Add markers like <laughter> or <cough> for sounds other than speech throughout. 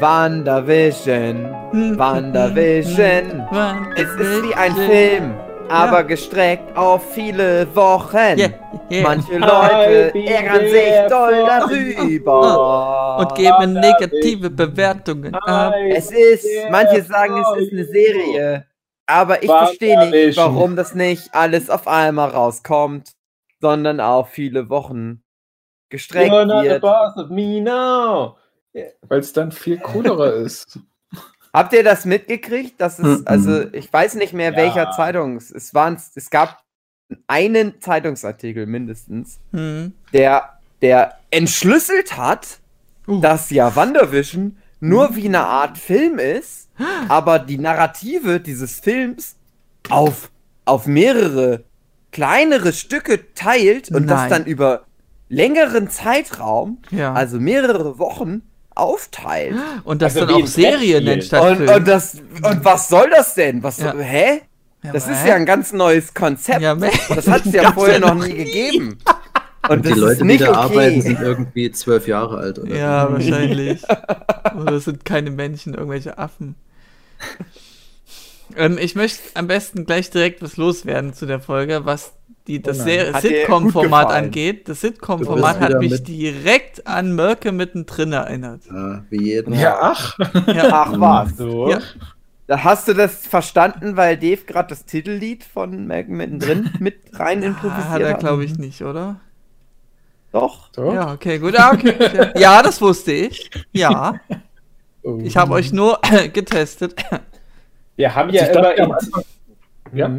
Wandervision, Wandervision. Es ist wie ein Film, aber gestreckt auf viele Wochen. Yeah, yeah. Manche Leute ärgern sich doll darüber. <laughs> Und geben negative Bewertungen ab. Es ist, manche sagen, es ist eine Serie. Aber ich verstehe nicht, warum das nicht alles auf einmal rauskommt, sondern auf viele Wochen gestreckt You're not the wird. boss of me now. <laughs> Weil es dann viel cooler ist. Habt ihr das mitgekriegt? Das ist, Mhm. also ich weiß nicht mehr, Ja. welcher Zeitung es es waren. Es gab einen Zeitungsartikel mindestens, Hm. der, der entschlüsselt hat, Uh. dass ja WandaVision nur wie eine Art Film ist, aber die Narrative dieses Films auf, auf mehrere kleinere Stücke teilt und das Nein. dann über längeren Zeitraum, Ja. also mehrere Wochen, aufteilt. Und das Also dann auch Serien nennt statt Und, und, das, und was soll das denn? Was Ja. soll, hä? Ja, Das ist hä? ja ein ganz neues Konzept. Ja, das hat es ja <laughs> vorher noch nie gegeben. Und, Und die das Leute, die nicht da okay. arbeiten, sind irgendwie zwölf Jahre alt, oder? Ja, wahrscheinlich. <laughs> Oder es sind keine Menschen, irgendwelche Affen. Ähm, ich möchte am besten gleich direkt was loswerden zu der Folge, was die, das Hat dir gut Sitcom-Format angeht. Das Sitcom-Format hat mich mit- direkt an Mörke mittendrin erinnert. Ja, wie jeden. Ja, ach. Ja, Ach was. So. Ja. Da hast du das verstanden, weil Dave gerade das Titellied von Malcolm mittendrin <laughs> mit rein improvisiert Ah, hat er, hat? glaube ich, nicht, oder? Doch. So. Ja, okay, gut. Ah, okay. <laughs> Ja, das wusste ich. Ja, Oh. ich habe euch nur <coughs> getestet. Wir haben ja Ich immer. Ja.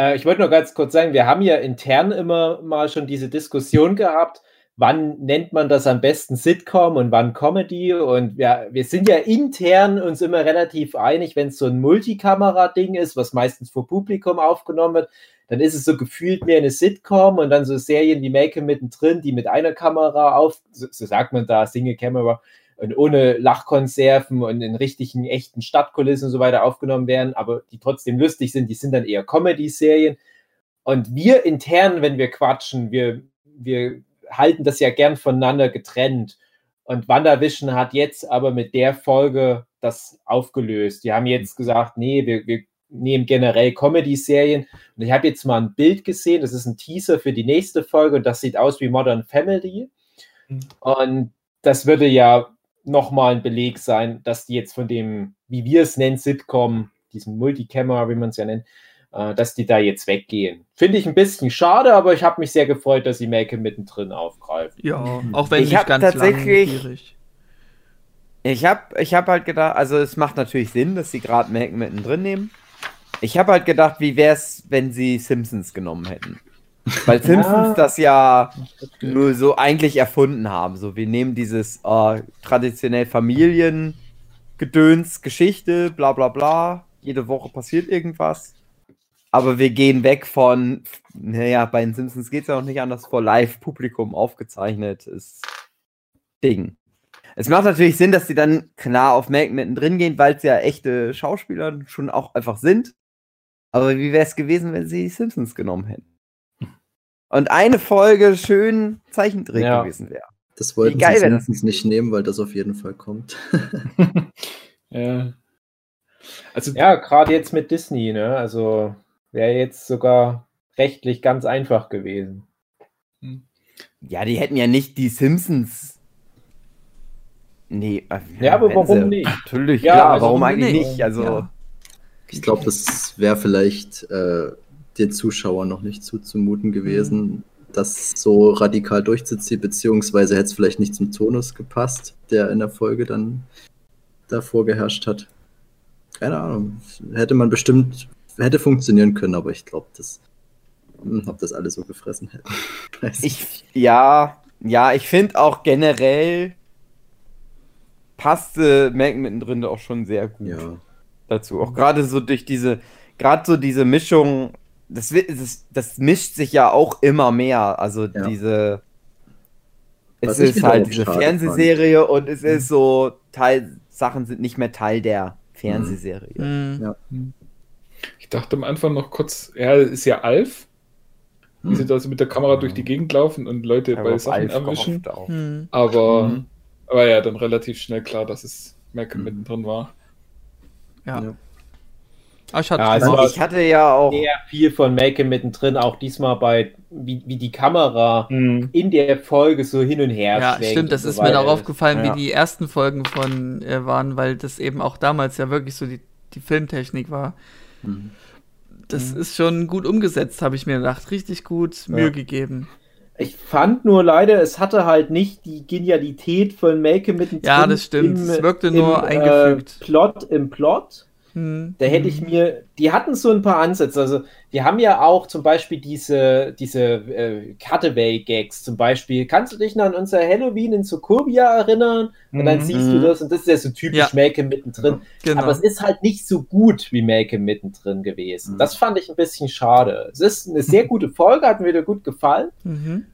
Äh, ich wollte nur ganz kurz sagen, wir haben ja intern immer mal schon diese Diskussion gehabt, wann nennt man das am besten Sitcom und wann Comedy. Und wir, wir sind ja intern uns immer relativ einig, wenn es so ein Multikamera-Ding ist, was meistens vor Publikum aufgenommen wird, dann ist es so gefühlt mehr eine Sitcom und dann so Serien wie Make mittendrin, die mit einer Kamera auf, so, so sagt man da, Single Camera, und ohne Lachkonserven und in richtigen, echten Stadtkulissen und so weiter aufgenommen werden, aber die trotzdem lustig sind, die sind dann eher Comedy-Serien. Und wir intern, wenn wir quatschen, wir, wir halten das ja gern voneinander getrennt. Und WandaVision hat jetzt aber mit der Folge das aufgelöst. Die haben jetzt gesagt, nee, wir, wir nehmen generell Comedy-Serien. Und ich habe jetzt mal ein Bild gesehen, das ist ein Teaser für die nächste Folge und das sieht aus wie Modern Family. Mhm. Und das würde ja nochmal ein Beleg sein, dass die jetzt von dem, wie wir es nennen, Sitcom, diesem Multicamera, wie man es ja nennt, äh, dass die da jetzt weggehen. Finde ich ein bisschen schade, aber ich habe mich sehr gefreut, dass sie Make mittendrin aufgreifen. Ja, auch wenn Ich nicht ganz tatsächlich- langwierig. Ich habe ich hab halt gedacht, also es macht natürlich Sinn, dass sie gerade Malcolm mittendrin nehmen. Ich habe halt gedacht, wie wäre es, wenn sie Simpsons genommen hätten. Weil <laughs> Simpsons das ja nur so eigentlich erfunden haben. So, wir nehmen dieses äh, traditionell Familiengedöns, Geschichte, bla bla bla. Jede Woche passiert irgendwas. Aber wir gehen weg von, naja, bei den Simpsons geht es ja auch nicht anders, vor Live-Publikum aufgezeichnet ist Ding. Es macht natürlich Sinn, dass sie dann klar auf Malcolm mittendrin gehen, weil es ja echte Schauspieler schon auch einfach sind. Aber wie wäre es gewesen, wenn sie die Simpsons genommen hätten? Und eine Folge schön Zeichentrick Ja. gewesen wäre. Das wollten Wie geil sie mindestens nicht nehmen, weil das auf jeden Fall kommt. <laughs> ja. Also, Ja, gerade jetzt mit Disney, ne? Also wäre jetzt sogar rechtlich ganz einfach gewesen. Ja, die hätten ja nicht die Simpsons. Nee, äh, Ja, aber warum sie- nicht? Natürlich, Ja, klar, also warum warum eigentlich nicht? nicht? Also, Ja. Ich glaube, das wäre vielleicht äh, den Zuschauern noch nicht zuzumuten gewesen, das so radikal durchzuziehen, beziehungsweise hätte es vielleicht nicht zum Tonus gepasst, der in der Folge dann davor geherrscht hat. Keine Ahnung. Hätte man bestimmt, hätte funktionieren können, aber ich glaube, das, hm, ob das alle so gefressen hätten. <laughs> Ich, ja, ja, ich finde auch generell passte Malcolm mittendrin auch schon sehr gut. Ja. dazu. Auch gerade so durch diese, gerade so diese Mischung, das, das, das mischt sich ja auch immer mehr. Also Ja. diese. Was Es ich ist halt diese Fernsehserie und es ist so, Teil, Sachen sind nicht mehr Teil der Fernsehserie. Hm. ich dachte am Anfang noch kurz, ja, ist ja Alf. Wie Hm. sie da so mit der Kamera durch die Gegend laufen und Leute habe bei Sachen Alf erwischen. Aber Mhm. war ja dann relativ schnell klar, dass es Mhm. mittendrin war. Ja. Ja. Ah, ich hatte Ja, also ich hatte ja auch. Sehr viel von Make mittendrin, auch diesmal bei, wie, wie die Kamera in der Folge so hin und her Ja, stimmt, das und ist so mir auch weiter. aufgefallen, Ja. wie die ersten Folgen von äh, waren, weil das eben auch damals ja wirklich so die, die Filmtechnik war. Mhm. Das ist schon gut umgesetzt, habe ich mir gedacht. Richtig gut Mühe Ja. gegeben. Ich fand nur leider, es hatte halt nicht die Genialität von Make mittendrin. Ja, das stimmt. Es wirkte nur eingefügt. Äh, Plot im Plot. Hm. Da hätte ich mir, die hatten so ein paar Ansätze. Also, die haben ja auch zum Beispiel diese, diese äh, Cutaway-Gags. Zum Beispiel, kannst du dich noch an unser Halloween in Sukurbia erinnern? Und dann Mhm. siehst du das und das ist ja so typisch Ja. Make mittendrin. Genau. Aber es ist halt nicht so gut wie Make mittendrin gewesen. Mhm. Das fand ich ein bisschen schade. Es ist eine sehr gute Folge, hat mir wieder gut gefallen. mhm.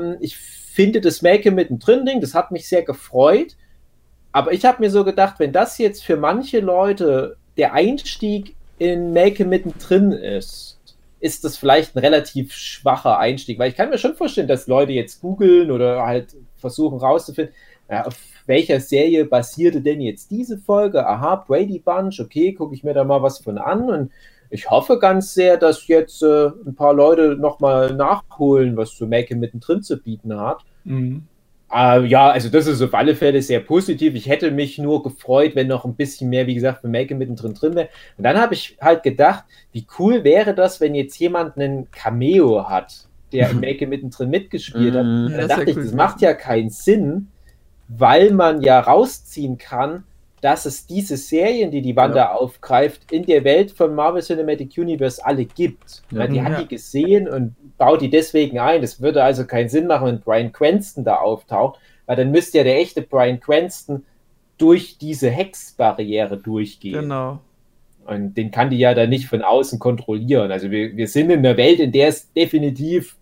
Ähm, ich finde das Make mittendrin Ding, das hat mich sehr gefreut. Aber ich habe mir so gedacht, wenn das jetzt für manche Leute der Einstieg in Make mittendrin ist, ist das vielleicht ein relativ schwacher Einstieg. Weil ich kann mir schon vorstellen, dass Leute jetzt googeln oder halt versuchen rauszufinden, ja, auf welcher Serie basierte denn jetzt diese Folge? Aha, Brady Bunch, okay, gucke ich mir da mal was von an und ich hoffe ganz sehr, dass jetzt äh, ein paar Leute nochmal nachholen, was so Make mittendrin zu bieten hat. Mhm. Äh, ja, also das ist auf alle Fälle sehr positiv. Ich hätte mich nur gefreut, wenn noch ein bisschen mehr, wie gesagt, für Make mittendrin drin wäre. Und dann habe ich halt gedacht, wie cool wäre das, wenn jetzt jemand einen Cameo hat, der im <laughs> Make mittendrin mitgespielt hat. Mhm. Und Ja, dann das dachte ich, cool das macht ja keinen Sinn, weil man ja rausziehen kann, dass es diese Serien, die die Wanda aufgreift, in der Welt von Marvel Cinematic Universe alle gibt. Ja. Ja, die hat Ja. die gesehen und baut die deswegen ein. Das würde also keinen Sinn machen, wenn Brian Cranston da auftaucht, weil dann müsste ja der echte Brian Cranston durch diese Hex-Barriere durchgehen. Genau. Und den kann die ja dann nicht von außen kontrollieren. Also wir, wir sind in einer Welt, in der es definitiv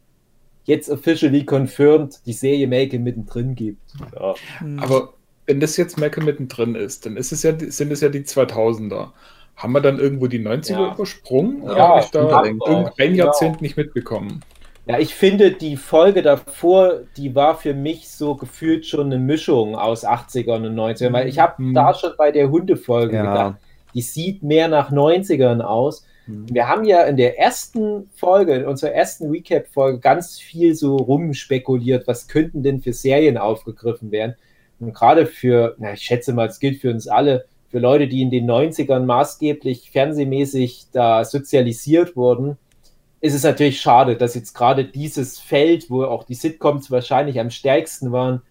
jetzt officially confirmed die Serie Make mittendrin gibt. Ja. Hm. Aber wenn das jetzt Malcolm mittendrin ist, dann ist es ja, sind es ja die 2000er. Haben wir dann irgendwo die 90er Ja. übersprungen? Oder Ja, habe ich da unbedingt. irgendein Genau. Jahrzehnt nicht mitbekommen? Ja, ich finde, die Folge davor, die war für mich so gefühlt schon eine Mischung aus 80ern und 90ern, weil ich habe Mhm. da schon bei der Hundefolge Ja. gedacht, die sieht mehr nach 90ern aus. Mhm. Wir haben ja in der ersten Folge, in unserer ersten Recap-Folge, ganz viel so rumspekuliert, was könnten denn für Serien aufgegriffen werden. Und gerade für, na, ich schätze mal, es gilt für uns alle, für Leute, die in den 90ern maßgeblich fernsehmäßig da sozialisiert wurden, ist es natürlich schade, dass jetzt gerade dieses Feld, wo auch die Sitcoms wahrscheinlich am stärksten waren,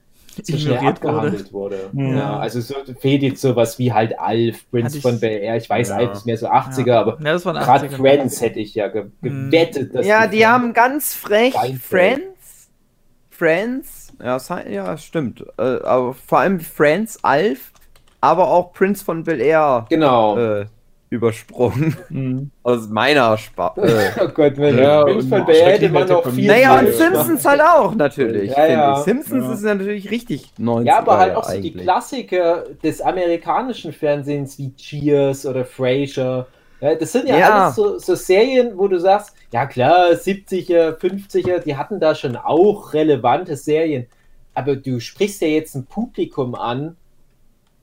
so schnell Ignoriert wurde. abgehandelt wurde. Ja. Ja, also so fehlt jetzt sowas wie halt Alf, Prince von Bel Air, ich weiß Ja. Alf ist mehr so 80er, ja. aber gerade 80er. Friends hätte ich ja ge Mhm. gewettet, dass Ja, die haben ganz frech. Friends. Friends. Ja, ja stimmt. Äh, aber vor allem Friends, Alf, aber auch Prince von Bel Air genau. äh, übersprungen. Mhm. <laughs> Aus meiner Spaß. Äh. <laughs> Oh Gott, wenn Ja, Prince und von Bel Air hätte man noch viel Naja, und. Simpsons halt auch natürlich. Ja, ja. Simpsons Ja. ist natürlich richtig 90 Ja, aber halt auch so eigentlich. die Klassiker des amerikanischen Fernsehens wie Cheers oder Frasier. Das sind ja, Ja. alles so, so Serien, wo du sagst, ja klar, 70er, 50er, die hatten da schon auch relevante Serien. Aber du sprichst ja jetzt ein Publikum an,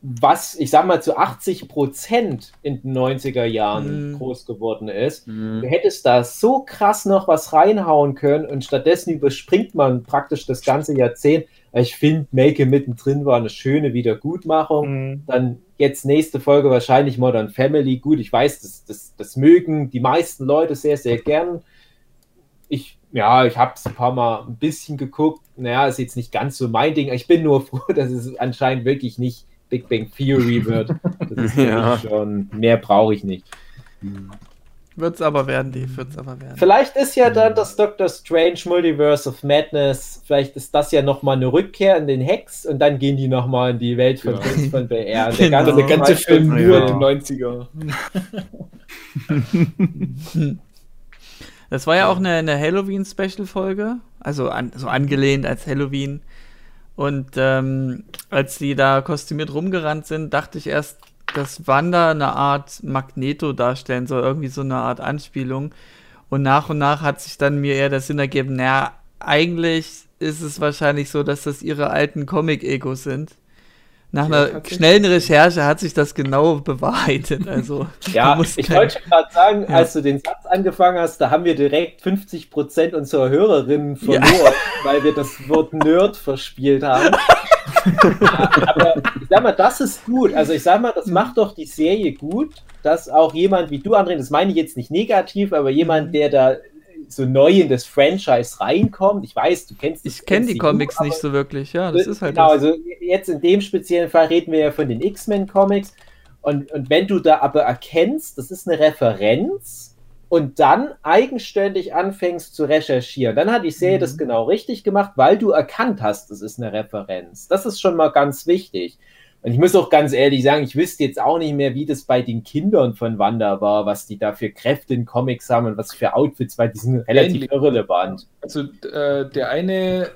was, ich sag mal, zu 80 Prozent in den 90er Jahren Mhm. groß geworden ist. Mhm. Du hättest da so krass noch was reinhauen können und stattdessen überspringt man praktisch das ganze Jahrzehnt. Ich finde, Make mittendrin war eine schöne Wiedergutmachung. Mhm. Dann jetzt nächste Folge wahrscheinlich Modern Family. Gut, ich weiß, das, das, das mögen die meisten Leute sehr, sehr gern. Ich, ja, ich habe es ein paar Mal ein bisschen geguckt. Naja, ist jetzt nicht ganz so mein Ding. Ich bin nur <laughs> froh, dass es anscheinend wirklich nicht Big Bang Theory wird. Das ist <laughs> Ja. schon, mehr brauche ich nicht. Wird's aber werden, die wird's aber werden. Vielleicht ist ja dann das Doctor Strange Multiverse of Madness, vielleicht ist das ja nochmal eine Rückkehr in den Hex und dann gehen die nochmal in die Welt von. Prince von Air. Und <laughs> Genau. Der ganze Zweite- Film nur Ja. in den 90er. Das war ja auch eine, eine Halloween-Special-Folge, also an, so angelehnt als Halloween. Und ähm, als die da kostümiert rumgerannt sind, dachte ich erst, dass Wanda eine Art Magneto darstellen soll, irgendwie so eine Art Anspielung. Und nach und nach hat sich dann mir eher der Sinn ergeben, naja, eigentlich ist es wahrscheinlich so, dass das ihre alten Comic-Egos sind, Nach Ja, einer schnellen Recherche hat sich das genau bewahrheitet. Also, <laughs> Ja, ich kein- wollte gerade sagen, Ja. als du den Satz angefangen hast, da haben wir direkt 50% unserer Hörerinnen verloren, <laughs> weil wir das Wort Nerd verspielt haben. <laughs> Aber ich sag mal, das ist gut. Also ich sag mal, das macht doch die Serie gut, dass auch jemand wie du, André, das meine ich jetzt nicht negativ, aber jemand, der da so neu in das Franchise reinkommt, ich weiß, du kennst ich kenne die Comics nicht so wirklich. Ja, das ist halt genau, das. also jetzt in dem speziellen Fall reden wir ja von den X-Men-Comics. Und, und wenn du da aber erkennst, das ist eine Referenz und dann eigenständig anfängst zu recherchieren, dann hat die Serie Mhm. das genau richtig gemacht, weil du erkannt hast, das ist eine Referenz. Das ist schon mal ganz wichtig. Und ich muss auch ganz ehrlich sagen, ich wüsste jetzt auch nicht mehr, wie das bei den Kindern von Wanda war, was die da für Kräfte in Comics haben und was für Outfits, weil die sind relativ Ähnlich. irrelevant. Also äh, der eine,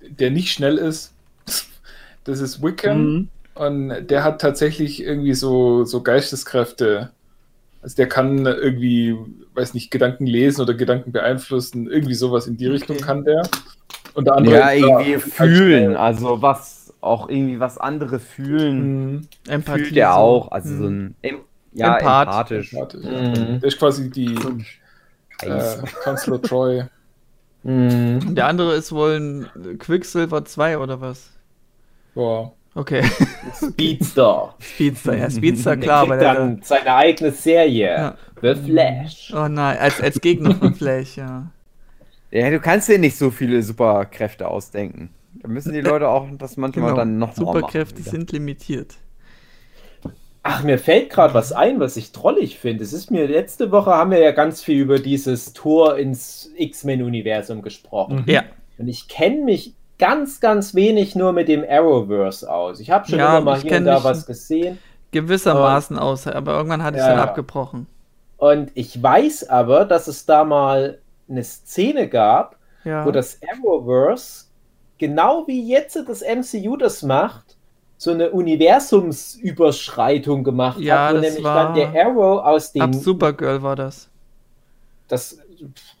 der nicht schnell ist, das ist Wickham. Mhm. Und der hat tatsächlich irgendwie so, so Geisteskräfte. Also der kann irgendwie, weiß nicht, Gedanken lesen oder Gedanken beeinflussen. Irgendwie sowas in die Richtung kann der. Und der andere Ja, irgendwie fühlen. Also was auch irgendwie was andere fühlen, Mhm. Empathie. fühlt er so. auch. Also so Hm. ein em ja, Empath. empathisch. Warte, Mhm. Der ist quasi die äh. Kanzler Troy. Mhm. Der andere ist wohl ein Quicksilver 2 oder was? Ja. Okay. Speedster. Speedster, ja, Speedster, Der klar, kriegt aber der. dann seine eigene Serie. Ja. The Flash. Oh nein, als, als Gegner von <laughs> Flash, ja. Ja, du kannst dir nicht so viele Superkräfte ausdenken. Da müssen die Leute auch das manchmal Genau. dann noch mal Superkräfte machen. sind limitiert. Ach, mir fällt gerade was ein, was ich trollig finde. Es ist mir letzte Woche haben wir ja ganz viel über dieses Tor ins X-Men-Universum gesprochen. Ja. Und ich kenne mich ganz, ganz wenig nur mit dem Arrowverse aus. Ich habe schon Ja, immer mal hier und da was gesehen. Gewissermaßen aus, aber irgendwann hatte ich Ja, dann abgebrochen. Und ich weiß aber, dass es da mal eine Szene gab, Ja. wo das Arrowverse, genau wie jetzt das MCU das macht, so eine Universumsüberschreitung gemacht Ja, hat, wo nämlich dann der Arrow aus dem Ab Supergirl war das. das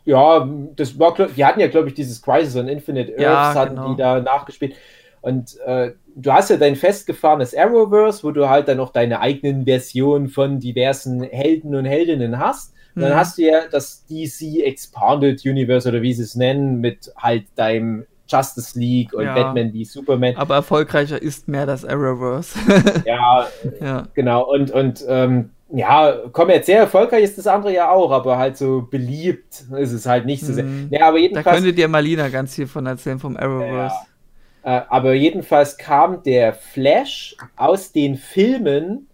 ja, das war die hatten ja glaube ich dieses Crisis on Infinite Earths Ja, hatten genau. die da nachgespielt und äh, du hast ja dein festgefahrenes Arrowverse, wo du halt dann noch deine eigenen Versionen von diversen Helden und Heldinnen hast. Und dann Mhm. hast du ja das DC Expanded Universe oder wie sie es nennen, mit halt deinem Justice League und Ja. Batman wie Superman. Aber erfolgreicher ist mehr das Arrowverse. Ja, <laughs> ja. genau. Und, und ähm, ja, kommerziell erfolgreich ist das andere ja auch, aber halt so beliebt ist es halt nicht so sehr. Mhm. Ja, aber Da jedenfalls, könnte dir Malina ganz viel von erzählen vom Arrowverse. äh, aber jedenfalls kam der Flash aus den Filmen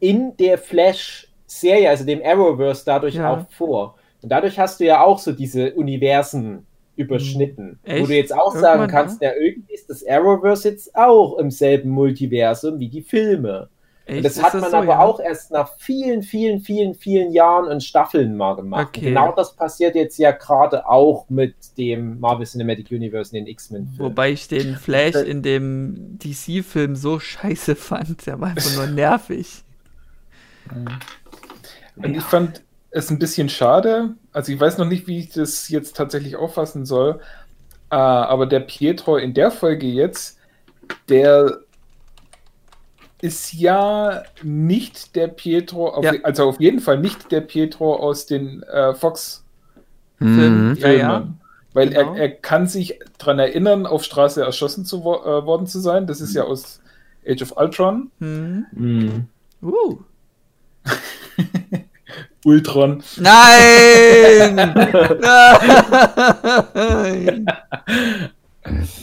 in der Flash-Serie, also dem Arrowverse, dadurch Ja. auch vor. Und dadurch hast du ja auch so diese Universen überschnitten. Wo Echt? du jetzt auch sagen Irgendwann, kannst, ja, irgendwie ist das Arrowverse jetzt auch im selben Multiversum wie die Filme. Echt? Das hat man so, aber ja? auch erst nach vielen, vielen, vielen, vielen Jahren und Staffeln mal gemacht. Okay. Genau das passiert jetzt ja gerade auch mit dem Marvel Cinematic Universe in den X-Men. Wobei ich den <laughs> Flash in dem DC-Film so scheiße fand. Der war einfach nur <laughs> nervig. Und ich fand es ein bisschen schade. Also ich weiß noch nicht, wie ich das jetzt tatsächlich auffassen soll. Äh, aber der Pietro in der Folge jetzt, der ist ja nicht der Pietro, auf, Ja. also auf jeden Fall nicht der Pietro aus den äh, Fox Film. Mhm. Ja, ja. Weil Genau. er, er kann sich daran erinnern, auf Straße erschossen zu wo äh, worden zu sein. Das ist ja aus Age of Ultron. Hm. Mhm. Uh. <laughs> Ultron. Nein! <laughs> Nein!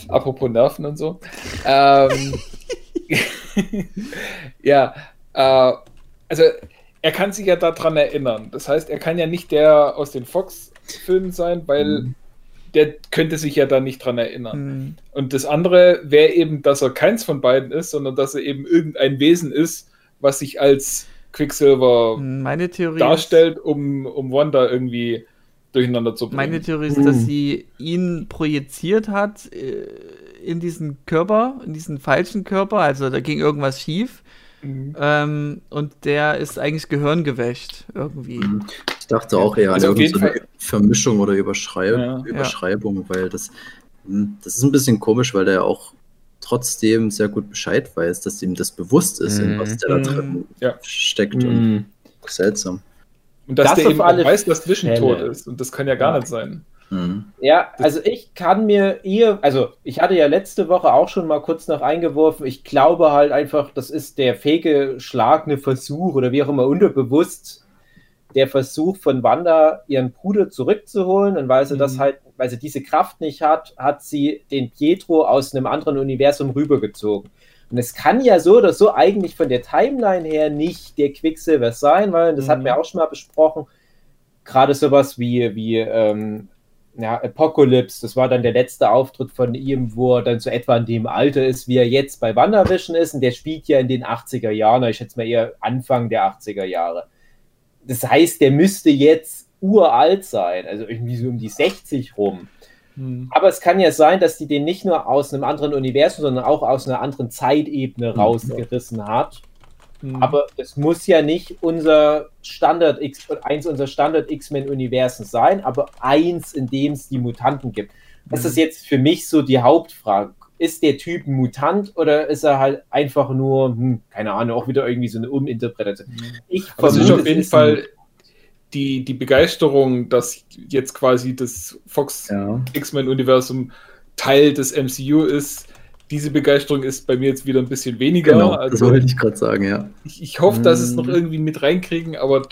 Apropos Nerven und so. Ähm, <laughs> ja, äh, also er kann sich ja daran erinnern. Das heißt, er kann ja nicht der aus den Fox-Filmen sein, weil Mhm. der könnte sich ja da nicht dran erinnern. Hm. Und das andere wäre eben, dass er keins von beiden ist, sondern dass er eben irgendein Wesen ist, was sich als Quicksilver Meine Theorie darstellt, um, um Wanda irgendwie durcheinander zu bringen. meine Theorie ist, dass sie ihn projiziert hat äh, in diesen Körper, in diesen falschen Körper. Also da ging irgendwas schief. Mhm. Ähm, und der ist eigentlich gehirngewäscht irgendwie. Ich dachte auch eher an Also auf irgendeine so eine Vermischung oder Überschrei Ja. Überschreibung, weil das, hm, das ist ein bisschen komisch, weil der ja auch trotzdem sehr gut Bescheid weiß, dass ihm das bewusst ist, in Mhm. was der da Mhm. drin Ja. steckt. Und Mhm. seltsam. Und dass Das der eben alle weiß, dass tot ist. Und das kann ja gar Ja. nicht sein. Mhm. Ja, also ich kann mir eher, also ich hatte ja letzte Woche auch schon mal kurz noch eingeworfen, ich glaube halt einfach, das ist der fehlgeschlagene Versuch oder wie auch immer unterbewusst der Versuch von Wanda, ihren Bruder zurückzuholen und weil sie das Mhm. halt, weil sie diese Kraft nicht hat, hat sie den Pietro aus einem anderen Universum rübergezogen. Und es kann ja so oder so eigentlich von der Timeline her nicht der Quicksilver sein, weil das hatten Mhm. wir auch schon mal besprochen. Gerade sowas wie, wie ähm, ja, Apocalypse, das war dann der letzte Auftritt von ihm, wo er dann so etwa in dem Alter ist, wie er jetzt bei WandaVision ist. Und der spielt ja in den 80er Jahren, ich schätze mal eher Anfang der 80er Jahre. Das heißt, der müsste jetzt uralt sein, also irgendwie so um die 60 rum. Hm. Aber es kann ja sein, dass die den nicht nur aus einem anderen Universum, sondern auch aus einer anderen Zeitebene rausgerissen hat. Hm. Aber es muss ja nicht unser Standard X, eins unserer Standard X-Men-Universen sein, aber eins, in dem es die Mutanten gibt. Das ist jetzt für mich so die Hauptfrage. Ist der Typ ein Mutant oder ist er halt einfach nur, hm, keine Ahnung, auch wieder irgendwie so eine Uminterpretation? Ich Aber es ist vermute, auf jeden Fall die, die Begeisterung, dass jetzt quasi das Fox Ja. X-Men-Universum Teil des MCU ist. Diese Begeisterung ist bei mir jetzt wieder ein bisschen weniger. Genau, das also wollte ich gerade sagen, ja. ich, ich hoffe, dass es Mm. noch irgendwie mit reinkriegen, aber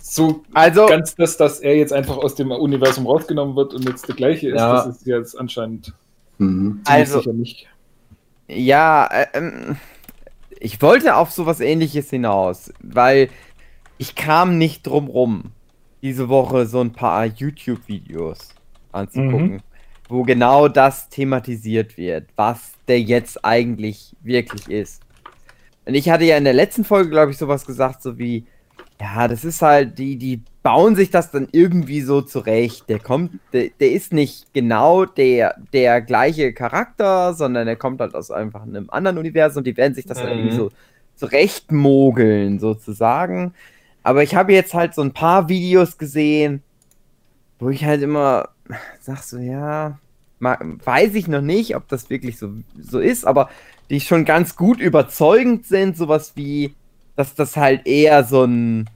so Also, ganz das, dass er jetzt einfach aus dem Universum rausgenommen wird und jetzt der gleiche ist, Ja. das ist jetzt anscheinend Mhm. ziemlich Also- sicher nicht. ja, äh, ähm, ich wollte auf sowas ähnliches hinaus, weil ich kam nicht drum rum, diese Woche so ein paar YouTube-Videos anzugucken, wo genau das thematisiert wird, was der jetzt eigentlich wirklich ist. Und ich hatte ja in der letzten Folge, glaube ich, sowas gesagt, so wie, ja, das ist halt, die, die bauen sich das dann irgendwie so zurecht. Der kommt, der, der ist nicht genau der, der gleiche Charakter, sondern der kommt halt aus einfach einem anderen Universum und die werden sich das dann Mhm. irgendwie so zurechtmogeln, sozusagen. Aber ich habe jetzt halt so ein paar Videos gesehen, wo ich halt immer sag so, ja, weiß ich noch nicht, ob das wirklich so, so ist, aber die schon ganz gut überzeugend sind, sowas wie, dass das halt eher so ein,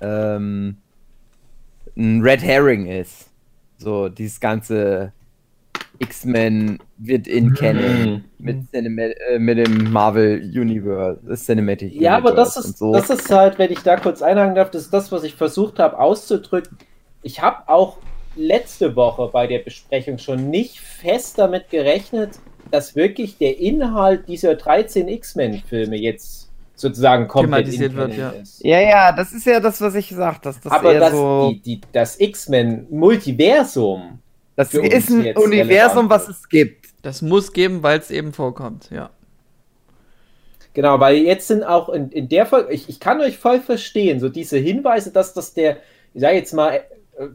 ähm, ein Red Herring ist. So, dieses ganze X-Men wird in Canon mit, Cinema äh, mit dem Marvel Universe, äh, Cinematic Ja, aber das Universe ist, so. das ist halt, wenn ich da kurz einhaken darf, das ist das, was ich versucht habe auszudrücken. Ich habe auch letzte Woche bei der Besprechung schon nicht fest damit gerechnet, dass wirklich der Inhalt dieser 13 X-Men-Filme jetzt sozusagen komplett wird, ja. ist. Ja, ja, das ist ja das, was ich gesagt habe. Das aber eher das, so, die, die, das X-Men-Multiversum, das ist ein Universum, was es gibt. Das muss geben, weil es eben vorkommt, ja. Genau, weil jetzt sind auch in, in der Folge, ich, ich kann euch voll verstehen, so diese Hinweise, dass das der, ich sage jetzt mal,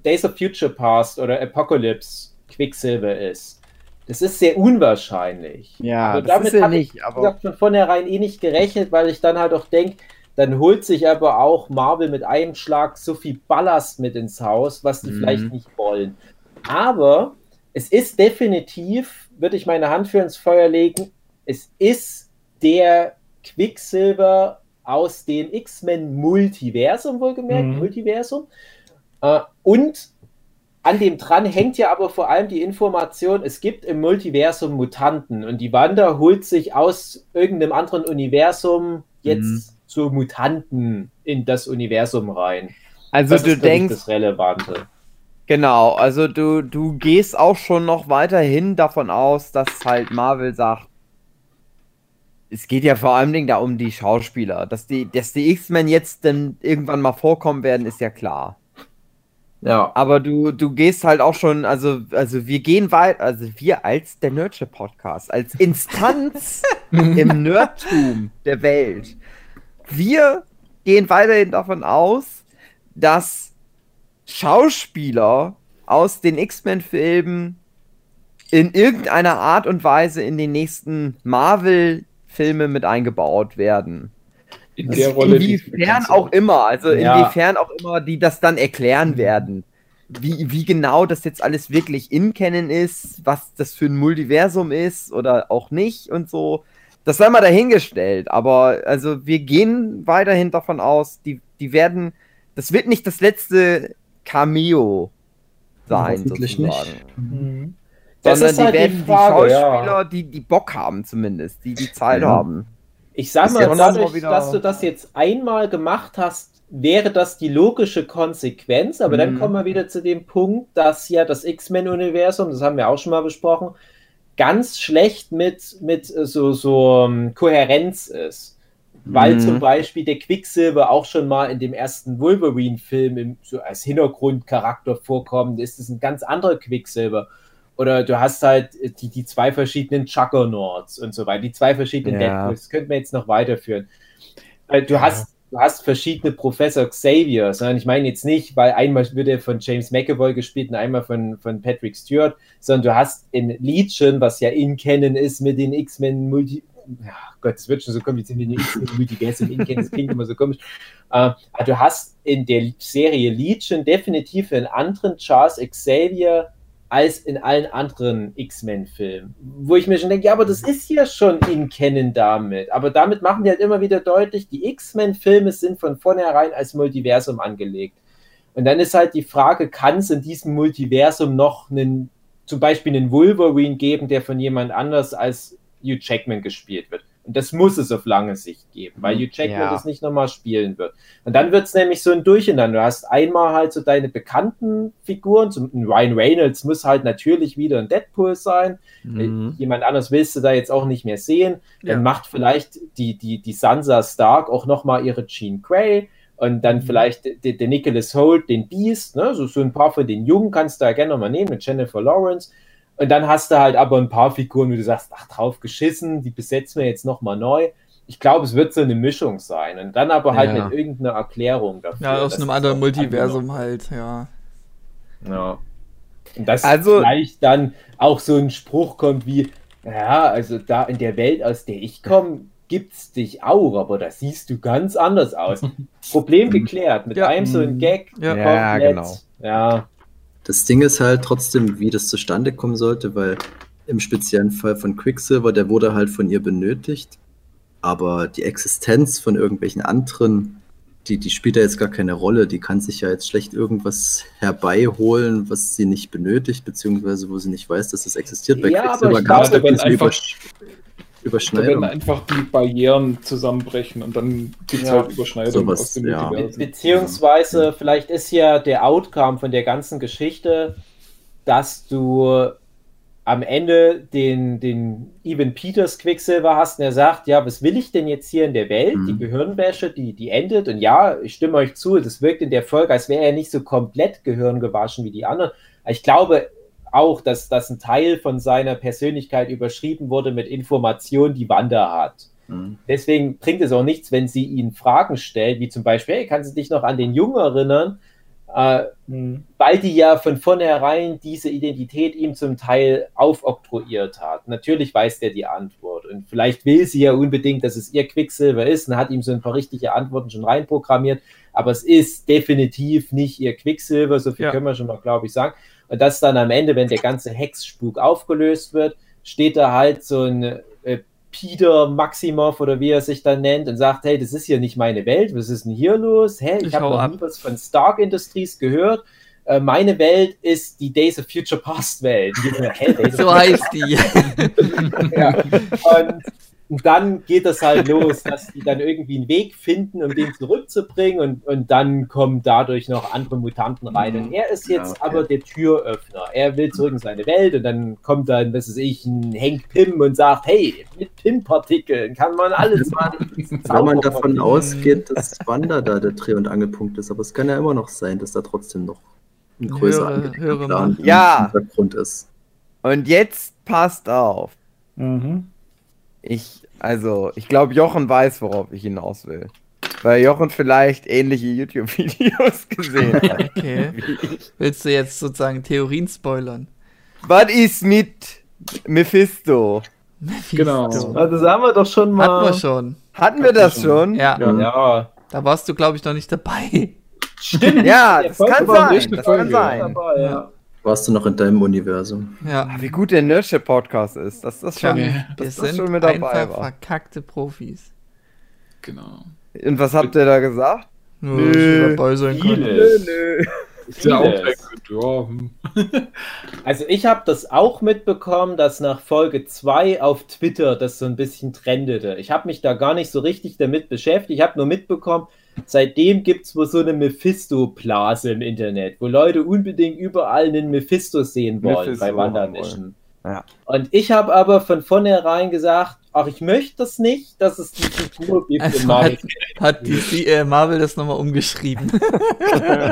Days of Future Past oder Apocalypse Quicksilver ist. Das ist sehr unwahrscheinlich. Ja, Also das damit ist ja ich, nicht, Wie aber gesagt, von vornherein eh nicht gerechnet, weil ich dann halt auch denke, dann holt sich aber auch Marvel mit einem Schlag so viel Ballast mit ins Haus, was die Mhm. vielleicht nicht wollen. Aber es ist definitiv, würde ich meine Hand für ins Feuer legen, es ist der Quicksilver aus dem X-Men-Multiversum, wohlgemerkt, Mhm. Multiversum. Äh, und an dem dran hängt ja aber vor allem die Information, es gibt im Multiversum Mutanten und die Wanda holt sich aus irgendeinem anderen Universum jetzt Mhm. so Mutanten in das Universum rein. also das du ist, denkst, das Relevante. genau, also du, du gehst auch schon noch weiterhin davon aus, dass halt Marvel sagt, es geht ja vor allem da um die Schauspieler, dass die, dass die X-Men jetzt dann irgendwann mal vorkommen werden, ist ja klar. Ja. Aber du, du gehst halt auch schon, also, also wir gehen weit, also wir als der Nerdship Podcast, als Instanz <laughs> im Nerdtum der Welt, wir gehen weiterhin davon aus, dass Schauspieler aus den X-Men-Filmen in irgendeiner Art und Weise in den nächsten Marvel-Filme mit eingebaut werden. In der Rolle. die Inwiefern auch immer, also Ja. inwiefern auch immer, die das dann erklären werden. wie, wie genau das jetzt alles wirklich in Canon ist, was das für ein Multiversum ist oder auch nicht und so. Das sei mal dahingestellt, aber also wir gehen weiterhin davon aus, die, die werden, das wird nicht das letzte Cameo sein, Hoffentlich sozusagen. nicht. Mhm. Das Sondern ist halt die werden die Frage, die ja. Schauspieler, die, die Bock haben zumindest, die die Zeit Ja. haben. Ich sag mal, dadurch, wieder- dass du das jetzt einmal gemacht hast, wäre das die logische Konsequenz. Aber dann Mhm. kommen wir wieder zu dem Punkt, dass ja das X-Men-Universum, das haben wir auch schon mal besprochen, ganz schlecht mit, mit äh, so, so ähm, Kohärenz ist. Weil Mhm. zum Beispiel der Quicksilver auch schon mal in dem ersten Wolverine-Film so als Hintergrundcharakter vorkommt, ist es ein ganz anderer Quicksilver. Oder du hast halt die, die zwei verschiedenen Juggernauts und so weiter, die zwei verschiedenen Ja. Deadpools. Das könnten wir jetzt noch weiterführen. Äh, Du hast, du hast verschiedene Professor Xaviers. Ne? Und ich meine jetzt nicht, weil einmal wird er von James McAvoy gespielt und einmal von, von Patrick Stewart, sondern du hast in Legion, was ja in Canon ist mit den X-Men Multi. Ja, Gott, das wird schon so kompliziert mit den X-Men Multiversum in Canon, das klingt immer so komisch. Äh, du hast in der Serie Legion definitiv einen anderen Charles Xavier als in allen anderen X-Men-Filmen. Wo ich mir schon denke, ja, aber das ist ja schon in Canon damit. Aber damit machen die halt immer wieder deutlich, die X-Men-Filme sind von vornherein als Multiversum angelegt. Und dann ist halt die Frage, kann es in diesem Multiversum noch einen, zum Beispiel einen Wolverine geben, der von jemand anders als Hugh Jackman gespielt wird? Und das muss es auf lange Sicht geben, weil Hugh Jackman Ja. das nicht nochmal spielen wird. Und dann wird es nämlich so ein Durcheinander. Du hast einmal halt so deine bekannten Figuren, zum ein Ryan Reynolds muss halt natürlich wieder ein Deadpool sein. Mhm. Jemand anders willst du da jetzt auch nicht mehr sehen. Dann Ja. macht vielleicht die, die, die Sansa Stark auch nochmal ihre Jean Grey und dann vielleicht der, der Nicholas Holt, den Beast, ne? so, so ein paar von den Jungen kannst du ja gerne nochmal nehmen mit Jennifer Lawrence. Und dann hast du halt aber ein paar Figuren, wo du sagst, ach, drauf geschissen, die besetzen wir jetzt nochmal neu. Ich glaube, es wird so eine Mischung sein. Und dann aber halt Ja. mit irgendeiner Erklärung dafür. Ja, aus einem anderen Multiversum halt, ja. ja. Und dass Also- vielleicht dann auch so ein Spruch kommt wie, ja, also da in der Welt, aus der ich komme, gibt's dich auch, aber da siehst du ganz anders aus. <laughs> Problem geklärt, mit Ja. einem so ein Gag. Ja. Ja, genau. Ja, Das Ding ist halt trotzdem, wie das zustande kommen sollte, weil im speziellen Fall von Quicksilver, der wurde halt von ihr benötigt, aber die Existenz von irgendwelchen anderen, die, die spielt ja jetzt gar keine Rolle. Die kann sich ja jetzt schlecht irgendwas herbeiholen, was sie nicht benötigt, beziehungsweise wo sie nicht weiß, dass es existiert. Bei Ja, Quicksilver gab es glaube, da diese einfach- Übersch Da werden Überschneidung. einfach die Barrieren zusammenbrechen und dann gibt es Ja. halt Überschneidungen aus dem ja. Be Multiversum. beziehungsweise vielleicht ist ja der Outcome von der ganzen Geschichte, dass du am Ende den, den Evan Peters Quicksilver hast und er sagt, ja, was will ich denn jetzt hier in der Welt? Mhm. Die Gehirnwäsche, die, die endet. Und ja, ich stimme euch zu, das wirkt in der Folge, als wäre er nicht so komplett gehirngewaschen wie die anderen. Ich glaube auch, dass, dass ein Teil von seiner Persönlichkeit überschrieben wurde mit Informationen, die Wanda hat. Mhm. Deswegen bringt es auch nichts, wenn sie ihn Fragen stellt, wie zum Beispiel, hey, kannst du dich noch an den Jungen erinnern? Äh, Mhm. weil die ja von vornherein diese Identität ihm zum Teil aufoktroyiert hat. Natürlich weiß der die Antwort und vielleicht will sie ja unbedingt, dass es ihr Quicksilver ist und hat ihm so ein paar richtige Antworten schon reinprogrammiert, aber es ist definitiv nicht ihr Quicksilver, so viel Ja. können wir schon mal, glaube ich, sagen. Und das dann am Ende, wenn der ganze Hexspuk aufgelöst wird, steht da halt so ein äh, Peter Maximov oder wie er sich dann nennt und sagt, hey, das ist hier nicht meine Welt, was ist denn hier los? Hä, ich, Ich habe noch ab. nie was von Stark Industries gehört. Äh, meine Welt ist die Days of Future Past Welt. <laughs> So, heißt die. <laughs> ja. Und, und dann geht es halt los, dass die dann irgendwie einen Weg finden, um den zurückzubringen und, und dann kommen dadurch noch andere Mutanten rein. Und er ist jetzt Ja, okay. aber der Türöffner. Er will zurück in seine Welt und dann kommt dann, was weiß ich, ein Hank Pym und sagt, hey, mit Pym-Partikeln kann man alles machen. <laughs> Wenn man davon Mhm. ausgeht, dass Wanda da der Dreh- und Angelpunkt ist, aber es kann ja immer noch sein, dass da trotzdem noch ein größer Höhere- angelegter höhere Plan Macht. im Ja. Hintergrund ist. Und jetzt passt auf. Mhm. Ich, also, ich glaube, Jochen weiß, worauf ich hinaus will. Weil Jochen vielleicht ähnliche YouTube-Videos <laughs> gesehen hat. Okay. <laughs> Willst du jetzt sozusagen Theorien spoilern? Was ist mit Mephisto? Genau. Mephisto. das haben wir doch schon Hatten wir schon. Hatten wir das schon? Ja, Ja. Ja, da warst du, glaube ich, noch nicht dabei. Stimmt. Ja, das kann sein. Das kann sein. dabei, ja. Warst du noch in deinem Universum? Ja. Ah, Wie gut der Nerdship-Podcast ist. Das ist schon, wir dass das sind schon mit dabei einfach war. verkackte Profis. Genau. Und was habt ihr da gesagt? Nur, Nö, wir dabei sein können. Vieles. nö. Ist ja auch. <laughs> Also ich habe das auch mitbekommen, dass nach Folge 2 auf Twitter das so ein bisschen trendete. Ich habe mich da gar nicht so richtig damit beschäftigt. Ich habe nur mitbekommen, seitdem gibt es wohl so eine Mephisto-Blase im Internet, wo Leute unbedingt überall einen Mephisto sehen wollen Mephisto bei WandaVision. Ja. Und ich habe aber von vornherein gesagt, ach, ich möchte das nicht, dass es die Figur gibt im Also Marvel. hat, hat die äh, Marvel das nochmal umgeschrieben. <laughs>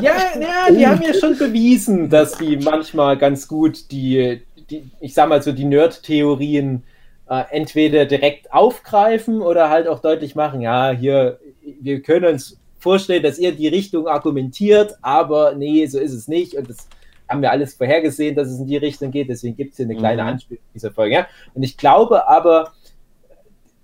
Ja, ja, die haben ja schon bewiesen, dass die manchmal ganz gut die, die ich sag mal so, die Nerd-Theorien äh, entweder direkt aufgreifen oder halt auch deutlich machen, ja, hier, wir können uns vorstellen, dass ihr die Richtung argumentiert, aber nee, so ist es nicht. Und das haben wir alles vorhergesehen, dass es in die Richtung geht. Deswegen gibt es hier eine kleine Mhm. Anspielung in dieser Folge. Ja? Und ich glaube aber,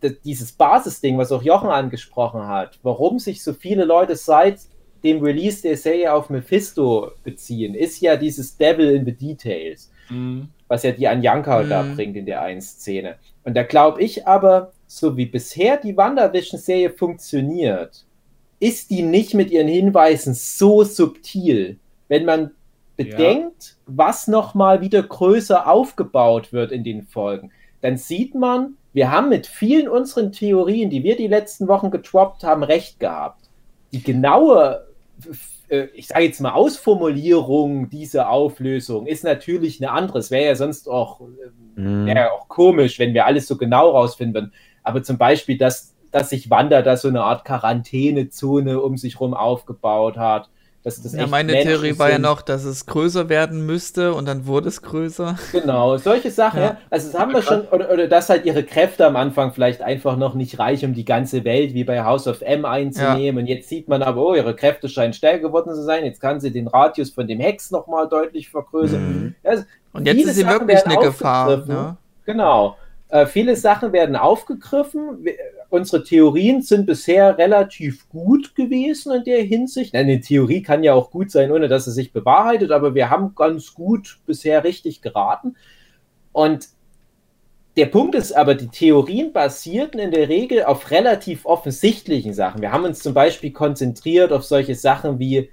dass dieses Basisding, was auch Jochen angesprochen hat, warum sich so viele Leute seit dem Release der Serie auf Mephisto beziehen, ist ja dieses Devil in the Details, Hm. was ja die Anjanka da Mhm. bringt in der einen Szene. Und da glaube ich aber, so wie bisher die WandaVision-Serie funktioniert, ist die nicht mit ihren Hinweisen so subtil. Wenn man bedenkt, was nochmal wieder größer aufgebaut wird in den Folgen, dann sieht man, wir haben mit vielen unseren Theorien, die wir die letzten Wochen getroppt haben, recht gehabt. Die genaue, äh, ich sage jetzt mal, Ausformulierung dieser Auflösung ist natürlich eine andere. Es wäre ja sonst auch, äh, Mhm. ja auch komisch, wenn wir alles so genau rausfinden würden. Aber zum Beispiel, dass, dass sich Wanda da so eine Art Quarantänezone um sich rum aufgebaut hat. Dass das Ja, meine Menschen Theorie war ja sind. noch, dass es größer werden müsste und dann wurde es größer. Genau, solche Sachen, Ja. ja. Also das haben wir schon, oder, oder dass halt ihre Kräfte am Anfang vielleicht einfach noch nicht reichen, um die ganze Welt wie bei House of M einzunehmen. Und jetzt sieht man aber, oh, ihre Kräfte scheinen stärker geworden zu sein. Jetzt kann sie den Radius von dem Hex nochmal deutlich vergrößern. Mhm. Also, Und jetzt ist sie Sachen wirklich eine Gefahr. Ne? Genau. Äh, viele Sachen werden aufgegriffen. Unsere Theorien sind bisher relativ gut gewesen in der Hinsicht. Eine Theorie kann ja auch gut sein, ohne dass sie sich bewahrheitet, aber wir haben ganz gut bisher richtig geraten. Und der Punkt ist aber, die Theorien basierten in der Regel auf relativ offensichtlichen Sachen. Wir haben uns zum Beispiel konzentriert auf solche Sachen wie,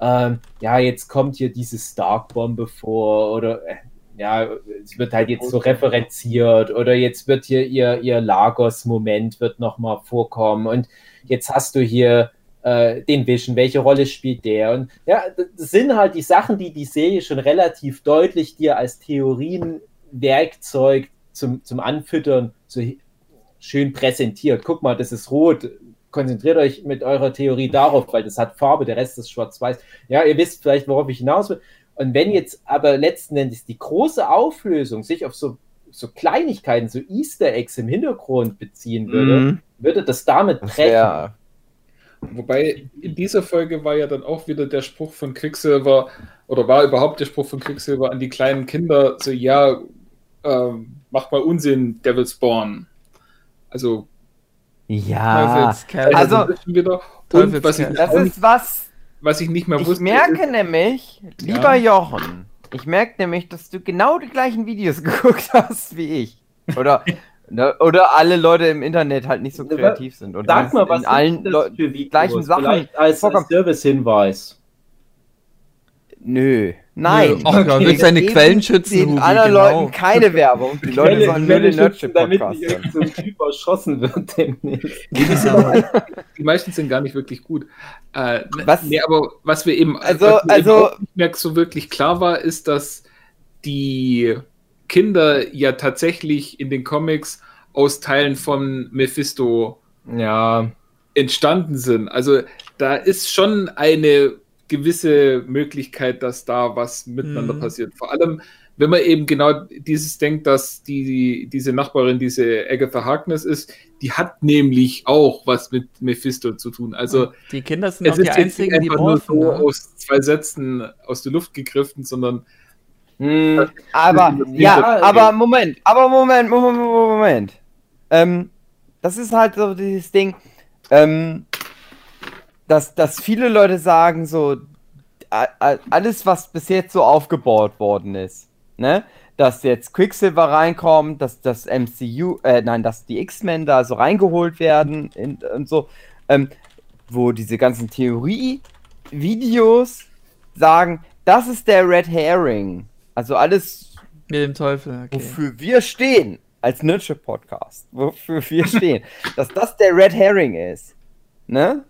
ähm, ja, jetzt kommt hier diese Stark-Bombe vor oder äh, ja, es wird halt jetzt so referenziert oder jetzt wird hier ihr, ihr Lagos-Moment wird nochmal vorkommen und jetzt hast du hier äh, den Vision, welche Rolle spielt der? Und ja, das sind halt die Sachen, die die Serie schon relativ deutlich dir als Theorienwerkzeug zum, zum Anfüttern so schön präsentiert. Guck mal, das ist rot. Konzentriert euch mit eurer Theorie darauf, weil das hat Farbe, der Rest ist schwarz-weiß. Ja, ihr wisst vielleicht, worauf ich hinaus will. Und wenn jetzt aber letzten Endes die große Auflösung sich auf so, so Kleinigkeiten, so Easter Eggs im Hintergrund beziehen würde, Mhm. würde das damit brechen. wär, Wobei in dieser Folge war ja dann auch wieder der Spruch von Quicksilver, oder war überhaupt der Spruch von Quicksilver an die kleinen Kinder, so ja, ähm, macht mal Unsinn, Devil's Born. Also, ja, Teufelskerl. Also- wir doch. Und was ich, das ist was. Was ich nicht mehr Ich wusste, merke ist, nämlich, lieber Jochen, ich merke nämlich, dass du genau die gleichen Videos <laughs> geguckt hast wie ich. Oder, <laughs> ne, oder alle Leute im Internet halt nicht so kreativ sind. Und Sag mal, was in allen das für Videos? gleichen Sachen Vielleicht als, als. Service-Hinweis. Nö, nein. Ach, ja, willst deine Geben Quellen schützen, Den Hugi, anderen genau. Leuten keine Werbung. Die Leute Quelle- sollen nur den schützen, damit Nerdship-Podcast nicht so ein Typ erschossen wird demnächst. <laughs> die, meisten sind gar nicht wirklich gut. Äh, Was- Nee, aber was wir eben, Also- was also- eben so wirklich klar war, ist, dass die Kinder ja tatsächlich in den Comics aus Teilen von Mephisto Ja, entstanden sind. Also da ist schon eine gewisse Möglichkeit, dass da was miteinander Mhm. passiert. Vor allem, wenn man eben genau dieses denkt, dass die, diese Nachbarin, diese Agatha Harkness ist, die hat nämlich auch was mit Mephisto zu tun. Also Die Kinder sind auch es die ist jetzt nicht einzigen, die nur so Ne? aus zwei Sätzen aus der Luft gegriffen, sondern hm, Aber, Ja, aber Moment, aber Moment, Moment, Moment, Moment. Ähm, das ist halt so dieses Ding. Ähm, dass, dass viele Leute sagen, so, alles, was bis jetzt so aufgebaut worden ist, ne? Dass jetzt Quicksilver reinkommt, dass das MCU, äh, nein, dass die X-Men da so reingeholt werden in, und so, ähm, wo diese ganzen Theorie-Videos sagen, das ist der Red Herring. Also alles, Mit dem Teufel, okay. wofür wir stehen als Nurture Podcast, wofür wir stehen, <laughs> dass das der Red Herring ist. Ne?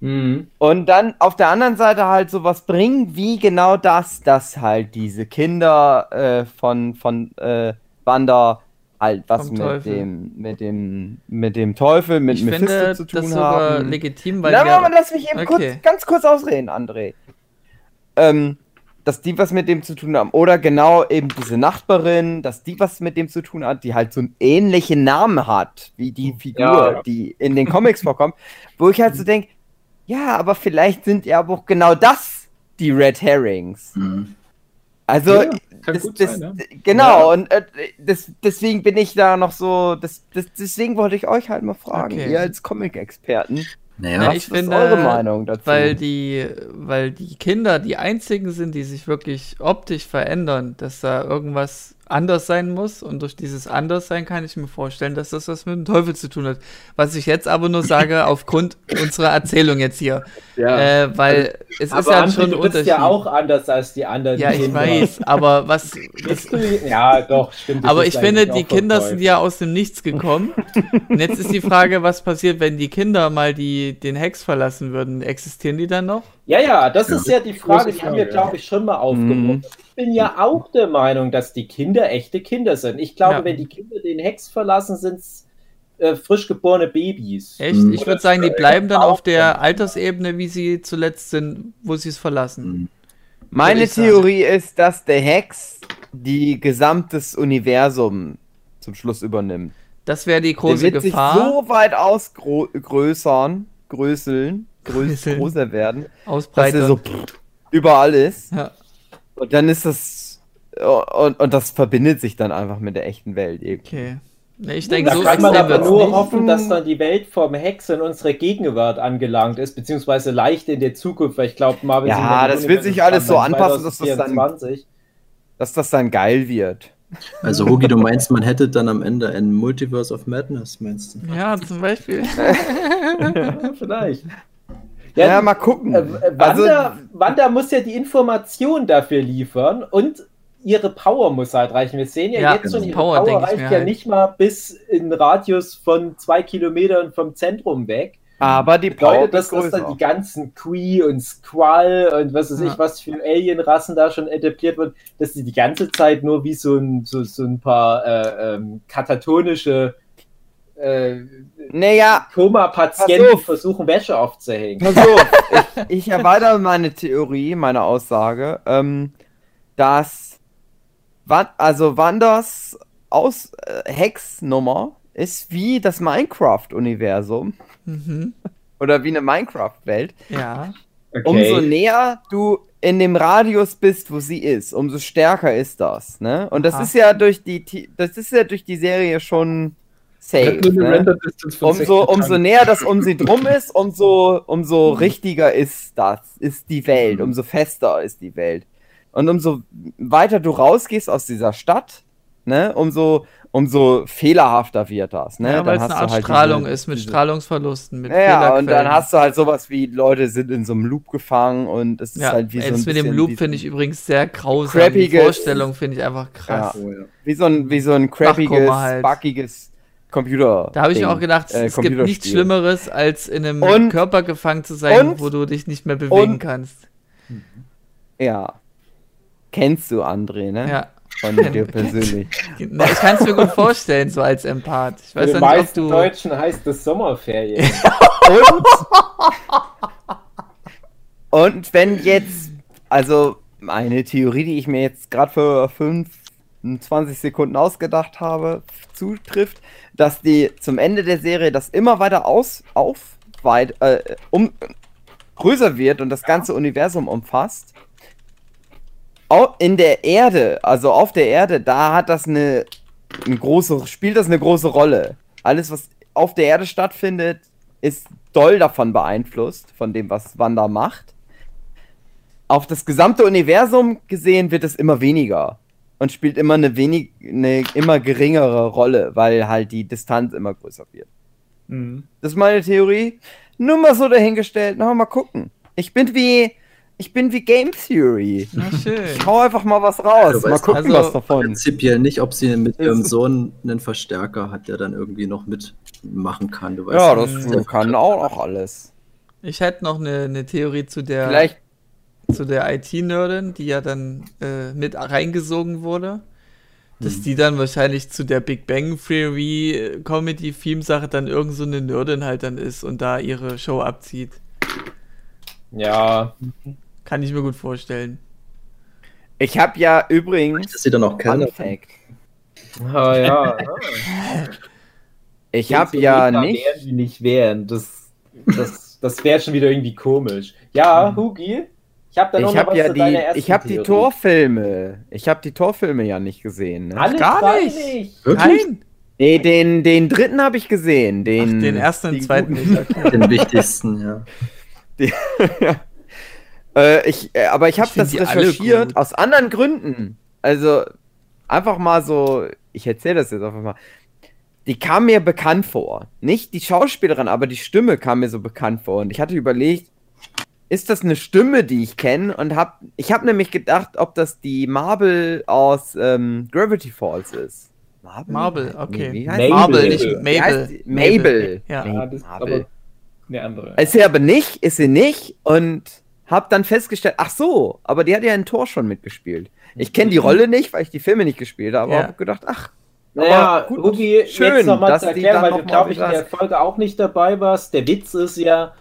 Mhm. Und dann auf der anderen Seite halt sowas bringen, wie genau das, dass halt diese Kinder äh, von, von äh, Wanda halt was Vom mit Teufel. dem, mit dem, mit dem Teufel, mit ich Mephisto finde zu das tun sogar haben. legitim, weil Na, wir, aber lass mich eben kurz, Okay. ganz kurz ausreden, André. Ähm, dass die was mit dem zu tun haben. Oder genau eben diese Nachbarin, dass die was mit dem zu tun hat, die halt so einen ähnlichen Namen hat, wie die Figur, Ja. die in den Comics vorkommt. Wo ich halt so denke, ja, aber vielleicht sind ja auch genau das die Red Herrings. Mhm. Also, Ja, kann das, gut das, sein, ja. genau, und äh, das, deswegen bin ich da noch so, das, das, deswegen wollte ich euch halt mal fragen, Okay. ihr als Comic-Experten. Naja, Ja, Was ich ist finde, eure Meinung dazu? weil die, weil die Kinder die einzigen sind, die sich wirklich optisch verändern, dass da irgendwas anders sein muss und durch dieses Anderssein kann ich mir vorstellen, dass das was mit dem Teufel zu tun hat. Was ich jetzt aber nur sage, <laughs> aufgrund unserer Erzählung jetzt hier, Ja. äh, weil es ist ja André, schon ein du bist Unterschied. ja auch anders als die anderen ja, ich Kinder. weiß, aber was, Bist du, ja, doch, stimmt. aber ich finde, die Kinder sind ja aus dem Nichts gekommen. <laughs> Und jetzt ist die Frage, was passiert, wenn die Kinder mal die, den Hex verlassen würden? Existieren die dann noch? Ja, ja, das Ja. ist ja die Frage, die haben wir, glaube ich, schon mal aufgeworfen. Mhm. Ich bin ja auch der Meinung, dass die Kinder echte Kinder sind. Ich glaube, Ja. wenn die Kinder den Hex verlassen, sind es äh, frisch geborene Babys. Echt? Mhm. Ich würde sagen, die bleiben dann auf der Altersebene, wie sie zuletzt sind, wo sie es verlassen. Mhm. Meine sagen. Theorie ist, dass der Hex die gesamtes Universum zum Schluss übernimmt. Das wäre die Der große wird Gefahr. sich so weit ausgrößern, größeln, größ, größer werden, dass er ausbreiten. so überall ist. ja. Und dann ist das. Und, und das verbindet sich dann einfach mit der echten Welt irgendwie. Okay. Ich denke, Da so kann man aber nur nicht. hoffen, dass dann die Welt vom Hex in unsere Gegenwart angelangt ist, beziehungsweise leicht in der Zukunft, weil ich glaube, Marvel Ja, das wird sich alles so anpassen, dass das dann- 2024. Dass das dann geil wird. Also, Hugi, du meinst, man hätte dann am Ende ein Multiverse of Madness, meinst du? Ja, zum Beispiel. <laughs> <laughs> Vielleicht. Ja, mal gucken. Äh, äh, Also- Wanda, Wanda muss ja die Information dafür liefern und ihre Power muss halt reichen. Wir sehen ja, Ja, jetzt schon, die ihre Power, Power, reicht mir ja halt. nicht mal bis in Radius von zwei Kilometern vom Zentrum weg. Aber die Power Bedeutet wird das, dass dann die ganzen Kree und Squall und was weiß Ja. ich, was für Alienrassen da schon etabliert wurden, dass sie die ganze Zeit nur wie so ein, so, so ein paar äh, ähm, katatonische äh, Naja, Koma-Patienten versuchen, Wäsche aufzuhängen. Pass auf, <laughs> ich, ich erweitere meine Theorie, meine Aussage, ähm, dass also Wanders Aus äh, Hexnummer ist wie das Minecraft-Universum mhm. <laughs> oder wie eine Minecraft-Welt. Ja. Umso näher du in dem Radius bist, wo sie ist, umso stärker ist das. Ne? Und das Aha. ist ja durch die das ist ja durch die Serie schon safe. Ne? Umso, 60 umso näher das <laughs> um sie drum ist, umso, umso richtiger ist das, ist die Welt, umso fester ist die Welt. Und umso weiter du rausgehst aus dieser Stadt, ne, umso, umso fehlerhafter wird das. Ne? ja, weil es eine Art halt Strahlung diese- ist, mit diese- Strahlungsverlusten, mit ja, und dann hast du halt sowas wie, Leute sind in so einem Loop gefangen und es ist ja, halt wie so jetzt ein mit dem Loop finde so- ich übrigens sehr grausam. Die Vorstellung finde ich einfach krass. Oh, ja. wie so ein, wie so ein crappiges, halt. buggiges Computer. Da habe ich mir auch gedacht, äh, es gibt nichts. Schlimmeres, als in einem Und- Körper gefangen zu sein, und- wo du dich nicht mehr bewegen und- kannst. Ja. Kennst du André, ne? Ja. Von <laughs> dir persönlich. Na, ich kann es mir gut vorstellen, so als Empath. Ich Für weiß die ja nicht, ob meisten du. Deutschen heißt es Sommerferien. <laughs> Und, und wenn jetzt, also meine Theorie, die ich mir jetzt gerade für 25 Sekunden ausgedacht habe, zutrifft, dass die zum Ende der Serie das immer weiter aus, auf, weit, äh, um, größer wird und das ganze Universum umfasst. In der Erde, also auf der Erde, da hat das eine, eine große, spielt das eine große Rolle. Alles, was auf der Erde stattfindet, ist doll davon beeinflusst, von dem, was Wanda macht. Auf das gesamte Universum gesehen wird es immer weniger und spielt immer eine wenig, eine immer geringere Rolle, weil halt die Distanz immer größer wird. Mhm. Das ist meine Theorie. Nur mal so dahingestellt. Na, mal gucken. Ich bin wie, ich bin wie Game Theory. Na schön. Ich hau einfach mal was raus. Du mal weißt gucken, also- was davon. Prinzipiell nicht, ob sie mit ihrem Sohn einen Verstärker hat, der dann irgendwie noch mitmachen kann. Du weißt Ja, das der- kann auch noch alles. Ich hätte noch eine, eine Theorie zu der, Vielleicht, zu der IT-Nerdin, die ja dann äh, mit reingesogen wurde. Dass Hm. die dann wahrscheinlich zu der Big Bang Theory äh, Comedy-Theme-Sache dann irgend so eine Nerdin halt dann ist und da ihre Show abzieht. Ja, Kann ich mir gut vorstellen. ich habe ja übrigens. dass sie dann auch Fact. ah, ja. <laughs> Ich habe ja Gegner nicht. Wären, die nicht wären. Das, das, das wäre schon wieder irgendwie komisch. Ja, Hugi, ich habe da noch Ich habe was ja zu die, ersten ich habe die. Torfilme. Ich habe die Torfilme ja nicht gesehen. Ne? Alle Gar nicht. nicht. Wirklich? Nein! Nee, den, den dritten habe ich gesehen. Den, Ach, den ersten und die zweiten. <laughs> Den wichtigsten, ja. <laughs> Äh, ich, äh, aber ich habe das die recherchiert aus anderen Gründen. Also einfach mal so, ich erzähle das jetzt einfach mal. Die kam mir bekannt vor. Nicht die Schauspielerin, aber die Stimme kam mir so bekannt vor. Und ich hatte überlegt, ist das eine Stimme, die ich kenne? Und hab, ich habe nämlich gedacht, ob das die Marble aus ähm, Gravity Falls ist. Marble? Marble, okay. wie heißt Mabel. Marble, nicht Mabel. die? Mabel. Ja. Ja, das ist Marble. aber eine andere. Ist sie aber nicht, ist sie nicht und hab dann festgestellt, ach so, aber die hat ja ein Tor schon mitgespielt. Ich kenne die Rolle nicht, weil ich die Filme nicht gespielt habe, Ja. aber hab gedacht, ach, Naja, gut, Hugi, schön, jetzt nochmal dass zu die erklären, weil du, glaube ich, in der Folge auch nicht dabei warst. Der Witz ist ja,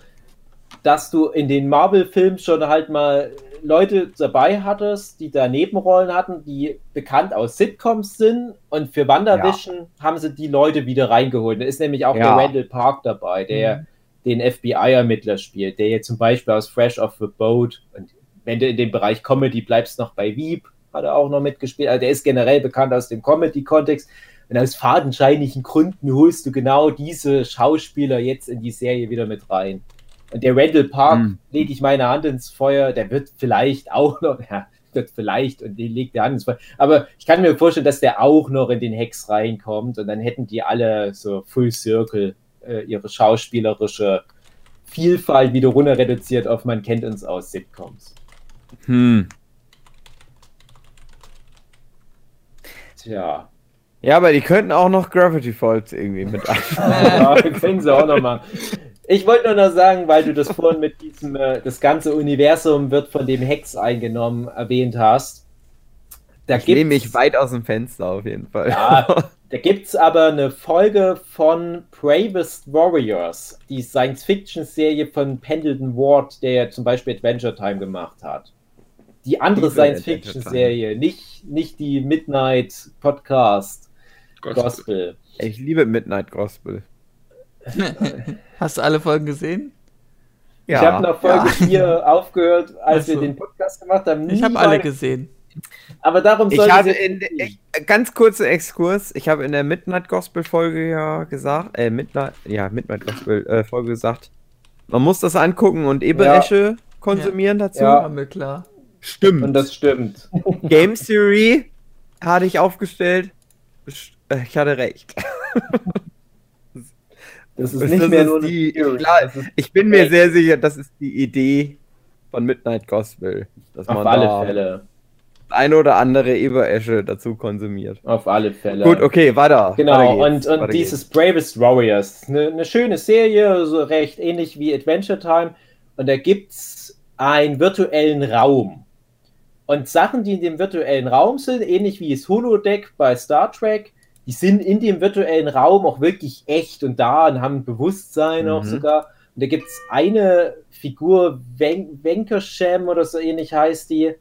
dass du in den Marvel-Filmen schon halt mal Leute dabei hattest, die da Nebenrollen hatten, die bekannt aus Sitcoms sind. Und für WandaVision haben sie die Leute wieder reingeholt. Da ist nämlich auch Ja. der Randall Park dabei, der Mhm. den FBI-Ermittler spielt, der jetzt zum Beispiel aus Fresh Off the Boat und wenn du in dem Bereich Comedy bleibst, noch bei Veep hat er auch noch mitgespielt. Also der ist generell bekannt aus dem Comedy-Kontext. Und aus fadenscheinigen Gründen holst du genau diese Schauspieler jetzt in die Serie wieder mit rein. Und der Randall Park, Mhm. lege ich meine Hand ins Feuer, der wird vielleicht <laughs> auch noch, ja, wird vielleicht und den legt die Hand ins Feuer. Aber ich kann mir vorstellen, dass der auch noch in den Hex reinkommt und dann hätten die alle so Full Circle äh, ihre schauspielerische Vielfalt wieder runter reduziert auf man kennt uns aus Sitcoms. hm. Tja. Ja, aber die könnten auch noch Gravity Falls irgendwie mit <laughs> ein. Ja, können sie auch noch machen. Ich wollte nur noch sagen, weil du das vorhin mit diesem, äh, das ganze Universum wird von dem Hex eingenommen erwähnt hast. Da Ich nehme mich weit aus dem Fenster auf jeden Fall. Ja, da gibt es aber eine Folge von Bravest Warriors, die Science-Fiction-Serie von Pendleton Ward, der ja zum Beispiel Adventure Time gemacht hat. Die andere Science-Fiction-Serie, nicht, nicht die Midnight Podcast Gospel. Gospel. Ich liebe Midnight Gospel. <laughs> Hast du alle Folgen gesehen? Ich habe nach Folge Ja. 4 <laughs> aufgehört, als Ach so. wir den Podcast gemacht haben. Ich habe alle gesehen. Aber darum soll Ich habe in ich, ganz kurzer Exkurs, ich habe in der Midnight Gospel Folge ja gesagt, äh, Midnight, ja, Midnight Gospel äh, Folge gesagt, man muss das angucken und Eberesche konsumieren dazu. Ja. Mir klar. Stimmt. Und das stimmt. <laughs> Game Theory hatte ich aufgestellt. Äh, Ich hatte recht. <laughs> Das ist Das nicht ist mehr nur eine die- Theory. klar, Das ist Ich bin mir sehr sicher, das ist die Idee von Midnight Gospel. Dass auf man alle da Fälle. ein oder andere Eberesche dazu konsumiert. Auf alle Fälle. Gut, okay, weiter. Genau, weiter geht's, und, und weiter dieses Bravest Warriors, eine, eine schöne Serie, so recht ähnlich wie Adventure Time. Und da gibt es einen virtuellen Raum. Und Sachen, die in dem virtuellen Raum sind, ähnlich wie das Holodeck bei Star Trek, die sind in dem virtuellen Raum auch wirklich echt und da und haben Bewusstsein auch Mhm. sogar. Und da gibt es eine Figur, Wen Wenkersham oder so ähnlich heißt die.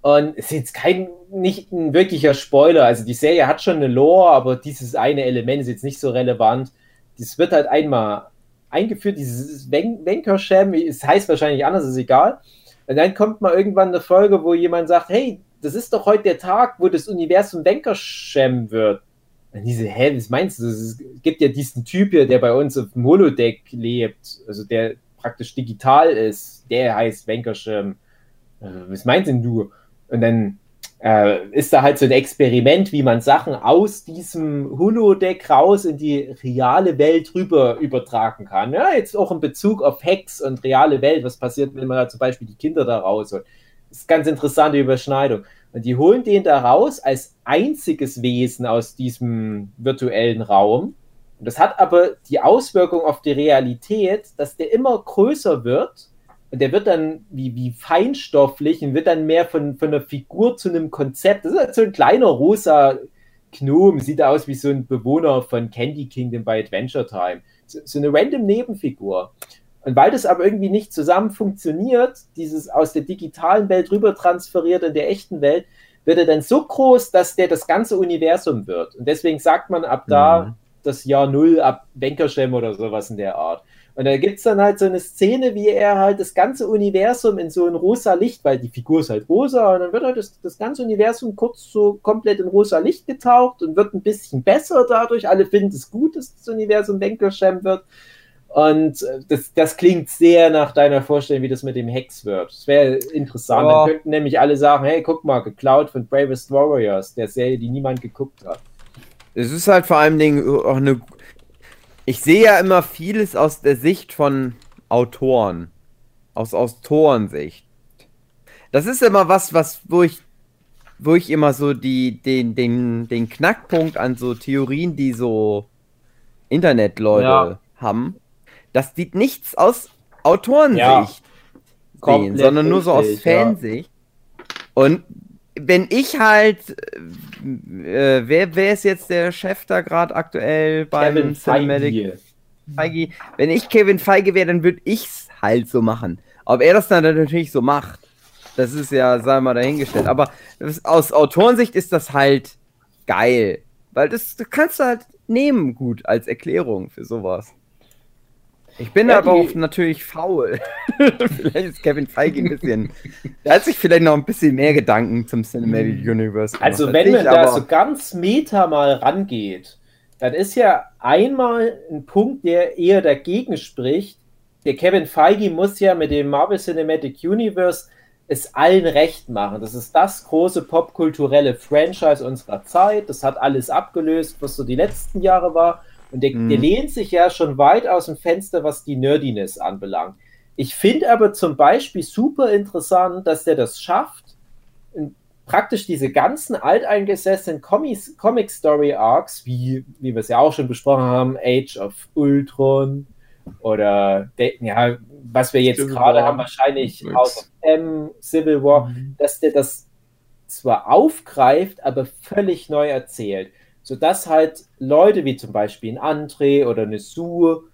Und es ist jetzt kein, nicht ein wirklicher Spoiler. Also die Serie hat schon eine Lore, aber dieses eine Element ist jetzt nicht so relevant. Das wird halt einmal eingeführt, dieses Wen Wenkersham, es heißt wahrscheinlich anders, ist egal. Und dann kommt mal irgendwann eine Folge, wo jemand sagt, hey, das ist doch heute der Tag, wo das Universum Wenkersham wird. Und diese, hä, was meinst du? Es gibt ja diesen Typ hier, der bei uns auf dem Holodeck lebt, also der praktisch digital ist, der heißt Wenkerschirm. Äh, was meinst denn du? Und dann äh, ist da halt so ein Experiment, wie man Sachen aus diesem Holodeck raus in die reale Welt rüber übertragen kann. Ja, jetzt auch in Bezug auf Hacks und reale Welt. Was passiert, wenn man da zum Beispiel die Kinder da rausholt? Das ist eine ganz interessante Überschneidung. Und die holen den da raus als einziges Wesen aus diesem virtuellen Raum. Und das hat aber die Auswirkung auf die Realität, dass der immer größer wird und der wird dann wie, wie feinstofflich und wird dann mehr von, von einer Figur zu einem Konzept. Das ist halt so ein kleiner rosa Gnome, sieht aus wie so ein Bewohner von Candy Kingdom bei Adventure Time. So, so eine random Nebenfigur. Und weil das aber irgendwie nicht zusammen funktioniert, dieses aus der digitalen Welt rüber transferiert in der echten Welt, wird er dann so groß, dass der das ganze Universum wird. Und deswegen sagt man ab da mhm. das Jahr Null, ab Wenkerschem oder sowas in der Art. Und da gibt es dann halt so eine Szene, wie er halt das ganze Universum in so ein rosa Licht, weil die Figur ist halt rosa, und dann wird halt das, das ganze Universum kurz so komplett in rosa Licht getaucht und wird ein bisschen besser dadurch. Alle finden es gut, dass das Universum Wenkerschem wird. Und äh, das, das klingt sehr nach deiner Vorstellung, wie das mit dem Hex wird. Das wäre interessant. Oh. Dann könnten nämlich alle sagen: Hey, guck mal, geklaut von Bravest Warriors, der Serie, die niemand geguckt hat. Es ist halt vor allen Dingen auch eine. Ich sehe ja immer vieles aus der Sicht von Autoren. Aus Autorensicht. Das ist immer was, was, wo ich, wo ich immer so die, den, den, den Knackpunkt an so Theorien, die so Internetleute ja. haben, dass die nichts aus Autorensicht ja, sehen, sondern nur so aus Fansicht. Ja. Und wenn ich halt, äh, wer, wer ist jetzt der Chef da gerade aktuell beim Kevin Cinematic? Feige. Feige. Wenn ich Kevin Feige wäre, dann würde ich's halt so machen. Ob er das dann natürlich so macht, das ist ja, sei mal dahingestellt. Aber das, aus Autorensicht ist das halt geil. Weil das, das kannst du halt nehmen gut als Erklärung für sowas. Ich bin ja, aber auch natürlich faul. <laughs> vielleicht ist Kevin Feige ein bisschen. Der hat sich vielleicht noch ein bisschen mehr Gedanken zum Cinematic Universe gemacht. Also, wenn man da so ganz meta mal rangeht, dann ist ja einmal ein Punkt, der eher dagegen spricht. Der Kevin Feige muss ja mit dem Marvel Cinematic Universe es allen recht machen. Das ist das große popkulturelle Franchise unserer Zeit. Das hat alles abgelöst, was so die letzten Jahre war. Und der, mhm. der lehnt sich ja schon weit aus dem Fenster, was die Nerdiness anbelangt. Ich finde aber zum Beispiel super interessant, dass der das schafft, praktisch diese ganzen alteingesessenen Comic Story Arcs, wie, wie wir es ja auch schon besprochen haben, Age of Ultron oder ja, was wir jetzt gerade haben, wahrscheinlich House of M, Civil War, mhm. dass der das zwar aufgreift, aber völlig neu erzählt sodass halt Leute wie zum Beispiel ein André oder eine Sue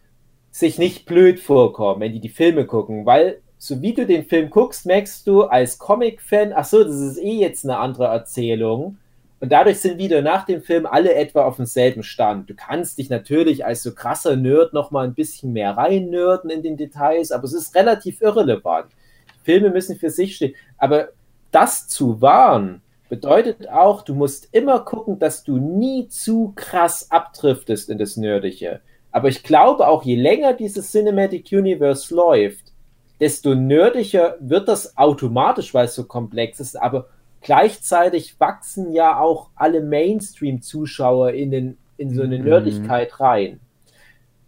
sich nicht blöd vorkommen, wenn die die Filme gucken, weil so wie du den Film guckst, merkst du als Comic-Fan, ach so, das ist eh jetzt eine andere Erzählung. Und dadurch sind wieder nach dem Film alle etwa auf demselben Stand. Du kannst dich natürlich als so krasser Nerd noch mal ein bisschen mehr reinnörden in den Details, aber es ist relativ irrelevant. Filme müssen für sich stehen. Aber das zu wahren, bedeutet auch, du musst immer gucken, dass du nie zu krass abdriftest in das Nerdische. Aber ich glaube auch, je länger dieses Cinematic Universe läuft, desto nerdischer wird das automatisch, weil es so komplex ist. Aber gleichzeitig wachsen ja auch alle Mainstream-Zuschauer in, den, in so eine mhm. Nerdigkeit rein.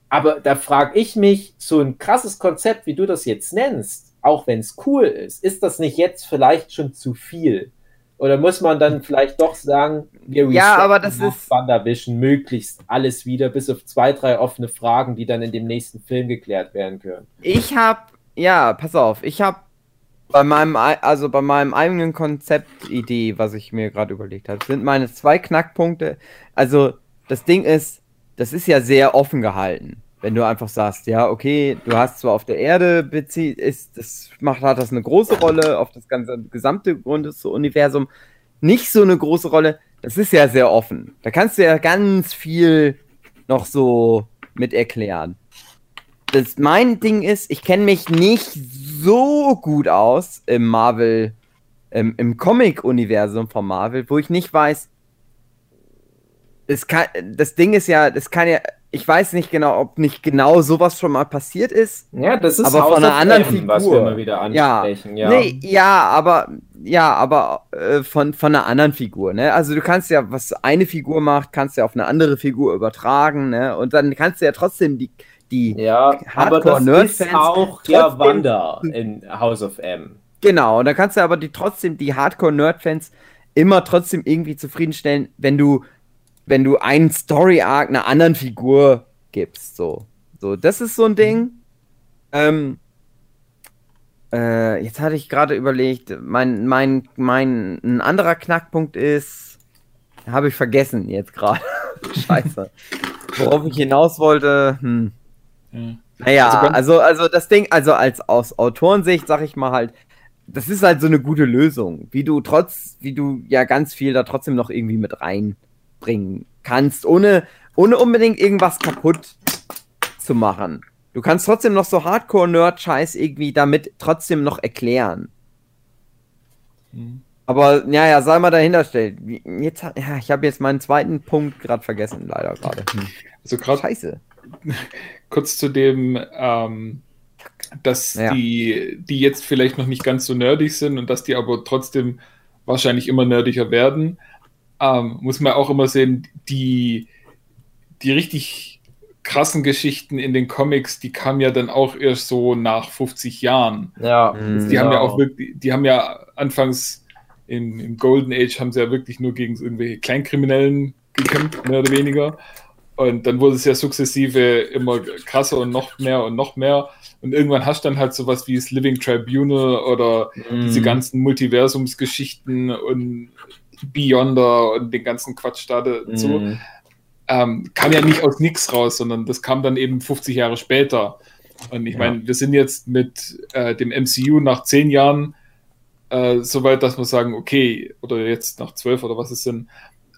Aber da frage ich mich, so ein krasses Konzept, wie du das jetzt nennst, auch wenn es cool ist, ist das nicht jetzt vielleicht schon zu viel? Oder muss man dann vielleicht doch sagen, wir ja, aber das ist WandaVision möglichst alles wieder, bis auf zwei, drei offene Fragen, die dann in dem nächsten Film geklärt werden können? Ich habe, ja, pass auf, ich habe bei meinem, also bei meinem eigenen Konzeptidee, was ich mir gerade überlegt habe, sind meine zwei Knackpunkte. Also das Ding ist, das ist ja sehr offen gehalten wenn du einfach sagst, ja, okay, du hast zwar auf der Erde bezieht, ist, das macht, hat das eine große Rolle, auf das ganze gesamte Universum nicht so eine große Rolle. Das ist ja sehr offen. Da kannst du ja ganz viel noch so mit erklären. Das, mein Ding ist, ich kenne mich nicht so gut aus im Marvel, im, im Comic-Universum von Marvel, wo ich nicht weiß, es kann, das Ding ist ja, das kann ja, ich weiß nicht genau, ob nicht genau sowas schon mal passiert ist. Ja, das ist aber House von einer anderen M, Figur. was wir immer wieder Ja. ansprechen. Ja, Nee, ja, aber ja, aber äh, von, von einer anderen Figur, ne? Also du kannst ja, was eine Figur macht, kannst du ja auf eine andere Figur übertragen, ne? Und dann kannst du ja trotzdem die, die ja aber das ist Hardcore-Nerd-Fans auch ja trotzdem- Wanda in House of M. Genau, und dann kannst du aber die trotzdem die Hardcore-Nerd-Fans immer trotzdem irgendwie zufriedenstellen, wenn du, wenn du einen Story-Arc einer anderen Figur gibst. So. So, das ist so ein Ding. Ähm, äh, jetzt hatte ich gerade überlegt, mein, mein, mein, ein anderer Knackpunkt ist, habe ich vergessen jetzt gerade. <laughs> Scheiße. Worauf ich hinaus wollte, hm. Ja. Naja, Also also, also das Ding, also als aus Autorensicht sag ich mal halt, das ist halt so eine gute Lösung, wie du trotz, wie du ja ganz viel da trotzdem noch irgendwie mit reinbringen kannst, ohne, ohne unbedingt irgendwas kaputt zu machen. Du kannst trotzdem noch so Hardcore-Nerd-Scheiß irgendwie damit trotzdem noch erklären. Mhm. Aber ja, ja, sei mal dahinter stellt. Wie- Jetzt, ja, ich habe jetzt meinen zweiten Punkt gerade vergessen, leider gerade. Hm. Also gerade Scheiße. <laughs> kurz zu dem, ähm, dass Ja. die, die jetzt vielleicht noch nicht ganz so nerdig sind und dass die aber trotzdem wahrscheinlich immer nerdiger werden, ähm, muss man auch immer sehen, die, die richtig krassen Geschichten in den Comics, die kamen ja dann auch erst so nach 50 Jahren. Ja, Mhm. Die haben ja Genau. auch wirklich, die haben ja anfangs im, im Golden Age haben sie ja wirklich nur gegen irgendwelche Kleinkriminellen gekämpft, mehr oder weniger. Und dann wurde es ja sukzessive immer krasser und noch mehr und noch mehr. Und irgendwann hast du dann halt sowas wie das Living Tribunal oder diese Mhm. ganzen Multiversumsgeschichten und Beyonder und den ganzen Quatsch da dazu. Mhm. Ähm, kam ja nicht aus nix raus, sondern das kam dann eben 50 Jahre später. Und ich Ja. meine, wir sind jetzt mit äh, dem MCU nach zehn Jahren äh, so weit, dass wir sagen, okay, oder jetzt nach zwölf oder was es sind,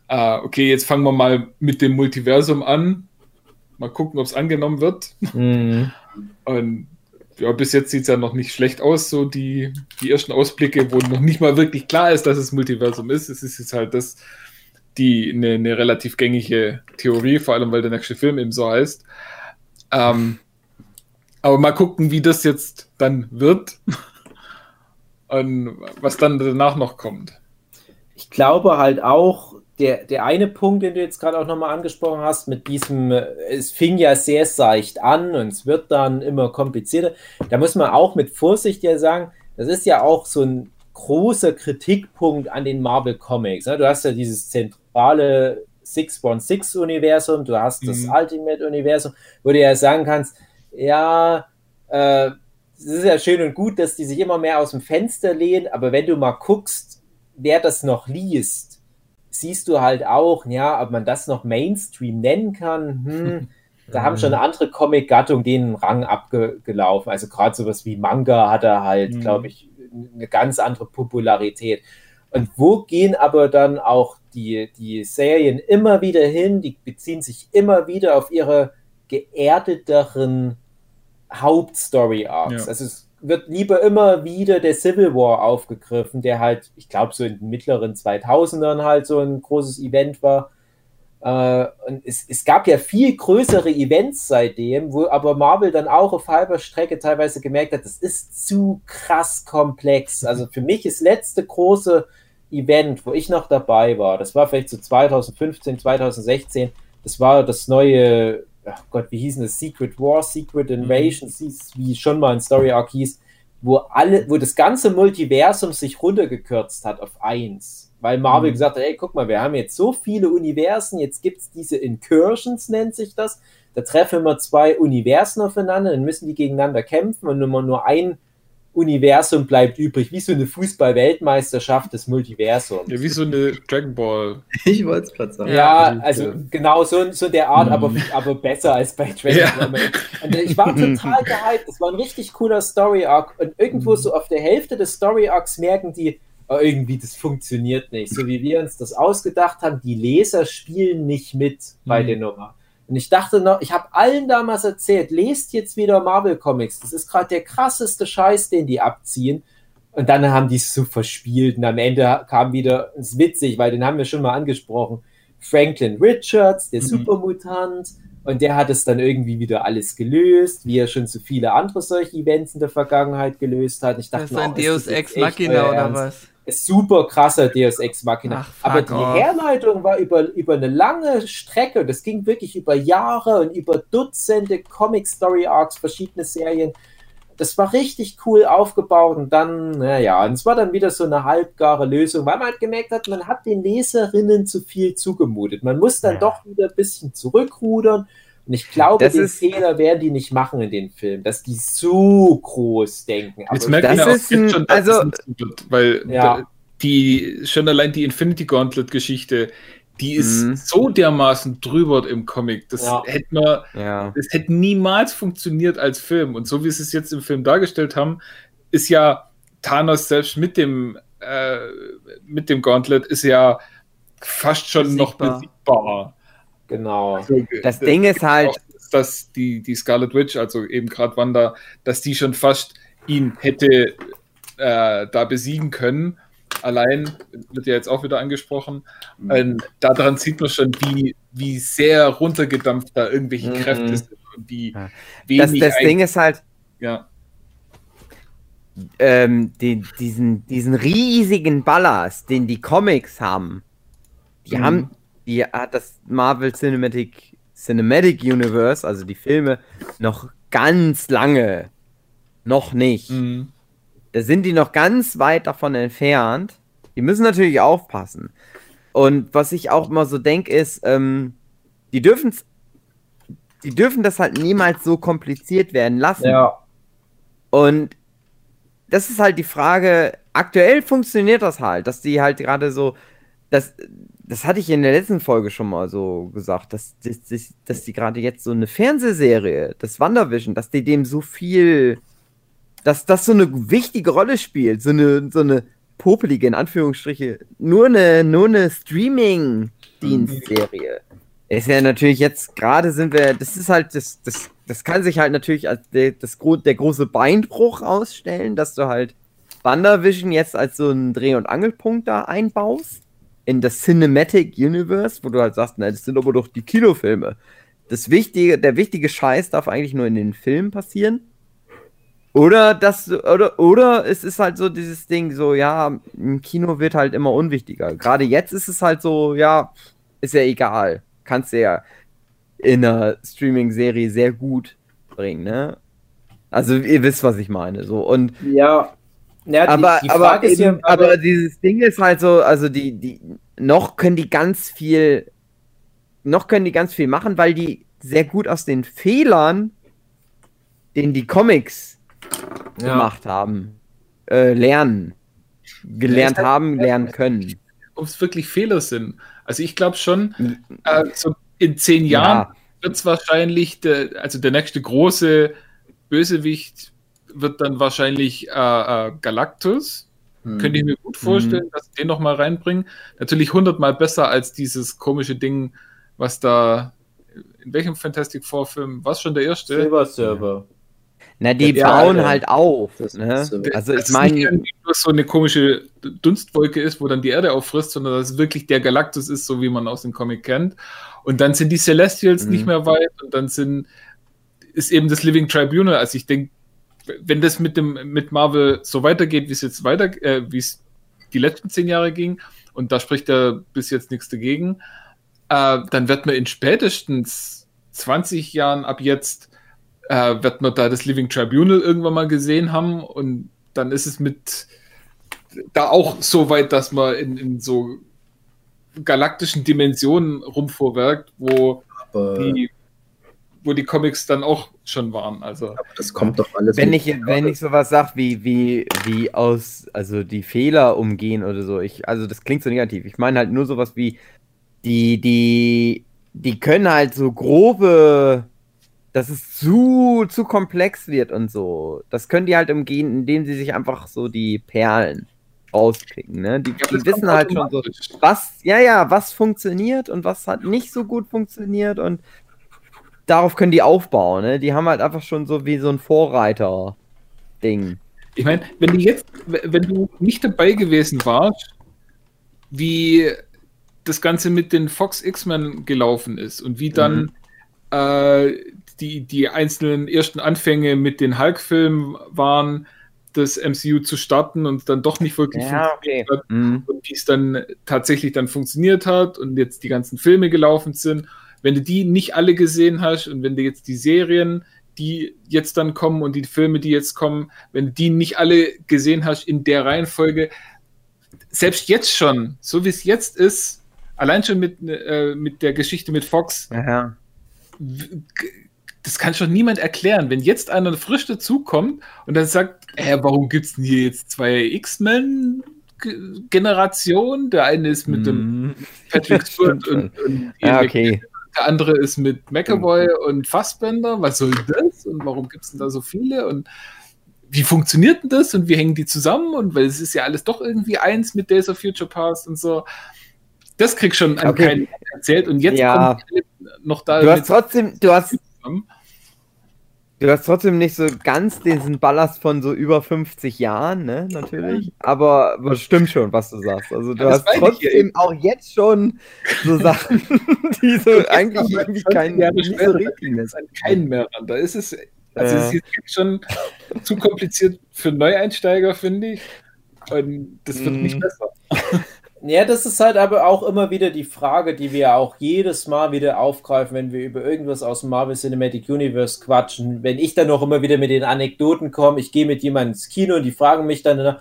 äh, okay, jetzt fangen wir mal mit dem Multiversum an. Mal gucken, ob es angenommen wird. Mhm. Und ja, bis jetzt sieht es ja noch nicht schlecht aus, so die, die ersten Ausblicke, wo noch nicht mal wirklich klar ist, dass es Multiversum ist. Es ist jetzt halt das, die eine, eine relativ gängige Theorie, vor allem weil der nächste Film eben so heißt. Ähm, aber mal gucken, wie das jetzt dann wird <laughs> und was dann danach noch kommt. Ich glaube halt auch, der, der eine Punkt, den du jetzt gerade auch nochmal angesprochen hast, mit diesem, äh, es fing ja sehr seicht an und es wird dann immer komplizierter. Da muss man auch mit Vorsicht ja sagen, das ist ja auch so ein großer Kritikpunkt an den Marvel Comics. Ne? Du hast ja dieses zentrale 616-Universum, du hast das Mhm. Ultimate-Universum, wo du ja sagen kannst, ja, äh, es ist ja schön und gut, dass die sich immer mehr aus dem Fenster lehnen, aber wenn du mal guckst, wer das noch liest, siehst du halt auch, ja, ob man das noch Mainstream nennen kann, hm, <laughs> da haben schon andere Comic-Gattungen den Rang abgelaufen. Also gerade sowas wie Manga hat er halt, Mhm. glaube ich, eine ganz andere Popularität. Und wo gehen aber dann auch die, die Serien immer wieder hin? Die beziehen sich immer wieder auf ihre geerdeteren Hauptstory-Arcs. Ja. Also es wird lieber immer wieder der Civil War aufgegriffen, der halt, ich glaube, so in den mittleren 2000ern halt so ein großes Event war. Äh, und es, es gab ja viel größere Events seitdem, wo aber Marvel dann auch auf halber Strecke teilweise gemerkt hat, das ist zu krass komplex. Also für mich ist letzte große Event, wo ich noch dabei war, das war vielleicht so 2015, 2016, das war das neue, ach Gott, wie hieß denn das? Secret War, Secret Invasion, hieß, wie schon mal ein Story Arc hieß, wo alle, wo das ganze Multiversum sich runtergekürzt hat auf eins. Weil Marvel Mhm. gesagt hat, ey, guck mal, wir haben jetzt so viele Universen, jetzt gibt es diese Incursions, nennt sich das. Da treffen immer zwei Universen aufeinander, dann müssen die gegeneinander kämpfen und immer nur ein Universum bleibt übrig, wie so eine Fußball-Weltmeisterschaft des Multiversums. Ja, wie so eine Dragon Ball. <laughs> Ich wollte es gerade sagen. Ja, also genau so, so der Art, Mhm. aber, aber besser als bei <laughs> Dragon Ja. Ball. Und ich war total gehypt. Das war ein richtig cooler Story Arc. Und irgendwo so auf der Hälfte des Story Arcs merken die, oh, irgendwie das funktioniert nicht. So wie wir uns das ausgedacht haben, die Leser spielen nicht mit bei Mhm. der Nummer. Und ich dachte noch, ich habe allen damals erzählt, lest jetzt wieder Marvel Comics. Das ist gerade der krasseste Scheiß, den die abziehen. Und dann haben die es so verspielt und am Ende kam wieder, das ist witzig, weil den haben wir schon mal angesprochen, Franklin Richards, der Mhm. Supermutant. Und der hat es dann irgendwie wieder alles gelöst, wie er schon so viele andere solche Events in der Vergangenheit gelöst hat. Ich Das dachte ist ein oh, Deus das Ex Machina oder was? Super krasser Deus Ex Machina. Ach, Aber die off. Herleitung war über, über eine lange Strecke. Das ging wirklich über Jahre und über Dutzende Comic Story Arcs, verschiedene Serien. Das war richtig cool aufgebaut und dann, naja, und es war dann wieder so eine halbgare Lösung, weil man halt gemerkt hat, man hat den Leserinnen zu viel zugemutet. Man muss dann Ja. doch wieder ein bisschen zurückrudern. Und ich glaube, Das den ist- Fehler werden die nicht machen in den Film, dass die so groß denken. Jetzt Aber merkt man das ja auch ist jetzt ein- schon, dass also- wird, weil Ja. die schon allein die Infinity Gauntlet Geschichte, die ist Mhm. so dermaßen drüber im Comic, das Ja. hätte man, Ja. das hätte niemals funktioniert als Film. Und so wie sie es jetzt im Film dargestellt haben, ist ja Thanos selbst mit dem äh, mit dem Gauntlet ist ja fast schon noch Besiegbar. Genau. Also, Das Ding ist halt, auch, dass die, die Scarlet Witch, also eben gerade Wanda, dass die schon fast ihn hätte äh, da besiegen können. Allein, wird ja jetzt auch wieder angesprochen, ähm, daran sieht man schon, wie, wie sehr runtergedampft da irgendwelche Mhm. Kräfte sind und wie Ja. wenig das, das Ding ist halt, ja. ähm, den, diesen, diesen riesigen Ballast, den die Comics haben, die Mhm. haben, die hat das Marvel Cinematic Cinematic Universe, also die Filme, noch ganz lange noch nicht. Mhm. Da sind die noch ganz weit davon entfernt. Die müssen natürlich aufpassen. Und was ich auch immer so denke, ist, ähm, die dürfen die dürfen das halt niemals so kompliziert werden lassen. Ja. Und das ist halt die Frage, aktuell funktioniert das halt, dass die halt gerade so, das, das hatte ich in der letzten Folge schon mal so gesagt, dass, dass, dass, die gerade jetzt so eine Fernsehserie, das WandaVision, dass die dem so viel, dass das so eine wichtige Rolle spielt, so eine, so eine popelige, in Anführungsstriche, nur eine, nur eine Streaming-Dienstserie. Ist ja natürlich jetzt gerade sind wir, das ist halt, das, das, das kann sich halt natürlich als der, das, der große Beinbruch ausstellen, dass du halt WandaVision jetzt als so einen Dreh- und Angelpunkt da einbaust in das Cinematic Universe, wo du halt sagst, na, das sind aber doch die Kinofilme. Das wichtige, der wichtige Scheiß darf eigentlich nur in den Filmen passieren. Oder das, oder, oder es ist halt so dieses Ding, so, ja, im Kino wird halt immer unwichtiger. Gerade jetzt ist es halt so, ja, ist ja egal. Kannst du ja in einer Streaming-Serie sehr gut bringen, ne? Also, ihr wisst, was ich meine, so. Und Ja. Ja die, aber, die aber, eben, ja, aber dieses Ding ist halt so, also die, die, noch können die ganz viel, noch können die ganz viel machen, weil die sehr gut aus den Fehlern, den die Comics ja. gemacht haben, äh, lernen. Gelernt halt- haben, lernen können. Ob es wirklich Fehler sind. Also ich glaube schon, äh, so in zehn Jahren Ja, wird es wahrscheinlich, der, also der nächste große Bösewicht wird dann wahrscheinlich äh, äh, Galactus. Hm. Könnte ich mir gut vorstellen, dass sie den nochmal reinbringen. Natürlich hundertmal besser als dieses komische Ding, was da, in welchem Fantastic Four Film, was schon der erste? Silver Server. na, die Ja, bauen ja. halt auf. Ne? ist so- Also Dass ich meine, irgendwie nur so eine komische Dunstwolke ist, wo dann die Erde auffrisst, sondern dass es wirklich der Galactus ist, so wie man aus dem Comic kennt. Und dann sind die Celestials Mhm. nicht mehr weit und dann sind, ist eben das Living Tribunal. Also ich denke, wenn das mit dem mit Marvel so weitergeht, wie es jetzt weiter, äh, wie es die letzten zehn Jahre ging, und da spricht er bis jetzt nichts dagegen, äh, dann wird man in spätestens 20 Jahren ab jetzt äh, wird man da das Living Tribunal irgendwann mal gesehen haben und dann ist es mit da auch so weit, dass man in, in so galaktischen Dimensionen rumvorwerkt, wo Aber die, wo die Comics dann auch schon waren. Also das kommt doch alles. wenn ich, wenn ich sowas sag, wie, wie, wie aus, also die Fehler umgehen oder so, ich, also das klingt so negativ. Ich meine halt nur sowas wie, die, die, die können halt so grobe, dass es zu, zu komplex wird und so. Das können die halt umgehen, indem sie sich einfach so die Perlen rauspicken, ne? Die, Ja, die das wissen halt schon so, was, ja, ja, was funktioniert und was hat nicht so gut funktioniert und darauf können die aufbauen, ne? Die haben halt einfach schon so wie so ein Vorreiter-Ding. Ich meine, wenn du jetzt, wenn du nicht dabei gewesen warst, wie das Ganze mit den Fox X-Men gelaufen ist und wie dann mhm. äh, die, die einzelnen ersten Anfänge mit den Hulk-Filmen waren, das MCU zu starten und dann doch nicht wirklich Ja, funktioniert okay. hat Mhm. und wie es dann tatsächlich dann funktioniert hat und jetzt die ganzen Filme gelaufen sind. Wenn du die nicht alle gesehen hast und wenn du jetzt die Serien, die jetzt dann kommen und die Filme, die jetzt kommen, wenn du die nicht alle gesehen hast in der Reihenfolge, selbst jetzt schon, so wie es jetzt ist, allein schon mit, äh, mit der Geschichte mit Fox, g- das kann schon niemand erklären. Wenn jetzt einer frisch dazukommt und dann sagt, äh, warum gibt es denn hier jetzt zwei X-Men-Generationen? Der eine ist mit dem Mhm. Patrick <laughs> Stewart und, und Ja, Ian okay. Der andere ist mit McAvoy und Fassbender. Was soll das? Und warum gibt es denn da so viele? Und wie funktioniert denn das? Und wie hängen die zusammen? Und weil es ist ja alles doch irgendwie eins mit Days of Future Past und so. Das krieg schon an Okay. keinen erzählt. Und jetzt Ja. kommt noch da Du hast trotzdem, du hast, zusammen. Du hast trotzdem nicht so ganz diesen Ballast von so über 50 Jahren, ne, natürlich. Aber, aber stimmt schon, was du sagst. Also du das hast trotzdem auch jetzt schon so Sachen, <laughs> die so eigentlich irgendwie keinen Jahre nicht so richtig da ist an keinen mehr ran. Da ist es, also Ja. es ist jetzt schon zu kompliziert für Neueinsteiger, finde ich. Und das wird Mhm. nicht besser. <laughs> Ja, das ist halt aber auch immer wieder die Frage, die wir auch jedes Mal wieder aufgreifen, wenn wir über irgendwas aus dem Marvel Cinematic Universe quatschen. Wenn ich dann noch immer wieder mit den Anekdoten komme, ich gehe mit jemandem ins Kino und die fragen mich dann,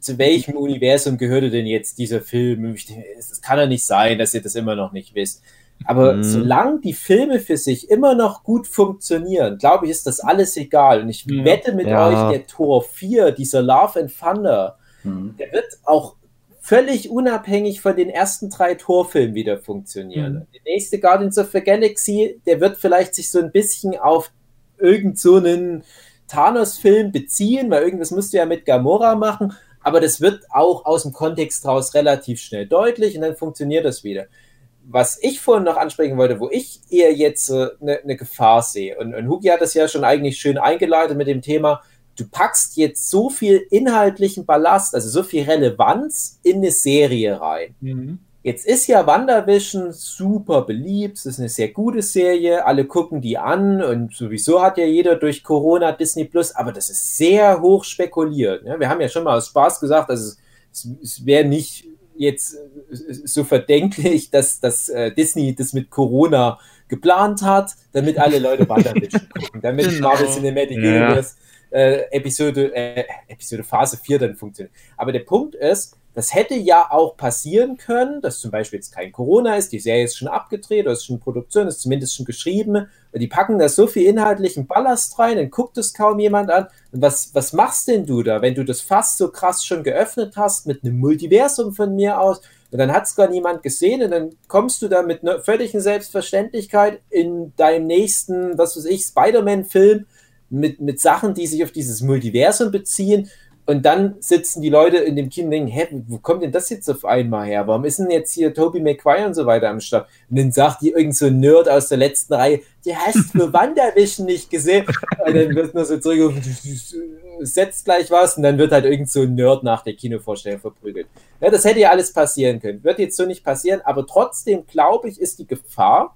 zu welchem Universum gehörte denn jetzt dieser Film? Es kann ja nicht sein, dass ihr das immer noch nicht wisst. Aber Mhm. solange die Filme für sich immer noch gut funktionieren, glaube ich, ist das alles egal. Und ich wette mit Ja. euch, der Tor 4, dieser Love and Thunder, Mhm. der wird auch völlig unabhängig von den ersten drei Torfilmen wieder funktionieren. Mhm. Der nächste Guardians of the Galaxy, der wird vielleicht sich so ein bisschen auf irgend so einen Thanos-Film beziehen, weil irgendwas musst du ja mit Gamora machen, aber das wird auch aus dem Kontext raus relativ schnell deutlich und dann funktioniert das wieder. Was ich vorhin noch ansprechen wollte, wo ich eher jetzt eine äh, ne- ne Gefahr sehe, und, und Hugi hat das ja schon eigentlich schön eingeleitet mit dem Thema, du packst jetzt so viel inhaltlichen Ballast, also so viel Relevanz in eine Serie rein. Mhm. Jetzt ist ja WandaVision super beliebt, es ist eine sehr gute Serie, alle gucken die an und sowieso hat ja jeder durch Corona Disney Plus, aber das ist sehr hoch spekuliert. Ne? Wir haben ja schon mal aus Spaß gesagt, dass es, es wäre nicht jetzt äh, so verdenklich, dass, dass äh, Disney das mit Corona geplant hat, damit alle Leute <laughs> WandaVision gucken, damit Genau. Marvel Cinematic Ja. Äh, Episode, äh, Episode Phase 4 dann funktioniert. Aber der Punkt ist, das hätte ja auch passieren können, dass zum Beispiel jetzt kein Corona ist, die Serie ist schon abgedreht oder ist schon Produktion, ist zumindest schon geschrieben. Und die packen da so viel inhaltlichen Ballast rein, dann guckt es kaum jemand an. Und was, was machst denn du da, wenn du das fast so krass schon geöffnet hast, mit einem Multiversum von mir aus? Und dann hat es gar niemand gesehen und dann kommst du da mit einer völligen Selbstverständlichkeit in deinem nächsten, was weiß ich, Spider-Man-Film mit, mit Sachen, die sich auf dieses Multiversum beziehen. Und dann sitzen die Leute in dem Kino und denken, hä, wo kommt denn das jetzt auf einmal her? Warum ist denn jetzt hier Tobey Maguire und so weiter am Start? Und dann sagt die irgend so ein Nerd aus der letzten Reihe, die hast du <laughs> WandaVision nicht gesehen. Und dann wird nur so zurück, setzt gleich was und dann wird halt irgend so ein Nerd nach der Kinovorstellung verprügelt. Ja, das hätte ja alles passieren können. Wird jetzt so nicht passieren, aber trotzdem glaube ich, ist die Gefahr,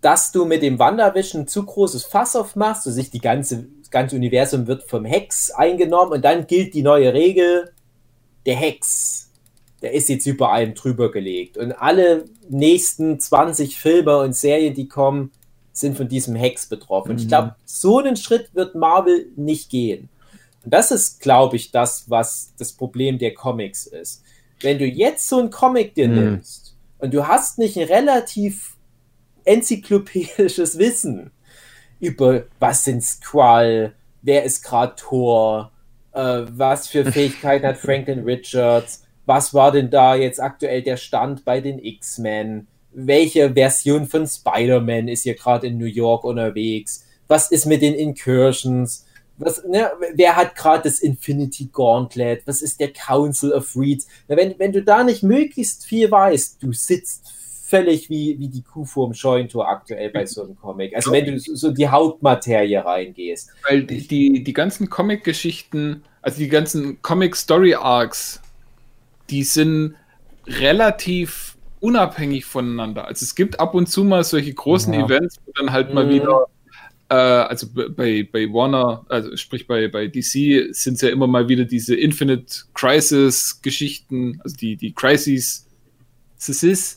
dass du mit dem WandaVision ein zu großes Fass aufmachst, so sich die ganze, das ganze Universum wird vom Hex eingenommen und dann gilt die neue Regel, der Hex, der ist jetzt über allem drüber gelegt und alle nächsten 20 Filme und Serien, die kommen, sind von diesem Hex betroffen. Und ich Mhm. glaube, so einen Schritt wird Marvel nicht gehen. Und das ist, glaube ich, das, was das Problem der Comics ist. Wenn du jetzt so einen Comic dir Mhm. nimmst und du hast nicht ein relativ enzyklopädisches Wissen über was sind Skrull, wer ist gerade Thor, äh, was für <laughs> Fähigkeiten hat Franklin Richards, was war denn da jetzt aktuell der Stand bei den X-Men, welche Version von Spider-Man ist hier gerade in New York unterwegs, was ist mit den Incursions, was, ne, wer hat gerade das Infinity Gauntlet, was ist der Council of Reeds, Na, wenn, wenn du da nicht möglichst viel weißt, du sitzt völlig wie, wie die Kuh vorm Scheunentor aktuell bei so einem Comic. Also wenn du so die Hauptmaterie reingehst. Weil die, die, die ganzen Comic-Geschichten, also die ganzen Comic-Story-Arcs, die sind relativ unabhängig voneinander. Also es gibt ab und zu mal solche großen ja. Events, wo dann halt mal mhm. wieder, äh, also bei, bei Warner, also sprich bei, bei DC, sind es ja immer mal wieder diese Infinite Crisis-Geschichten, also die, die Crises, Sis,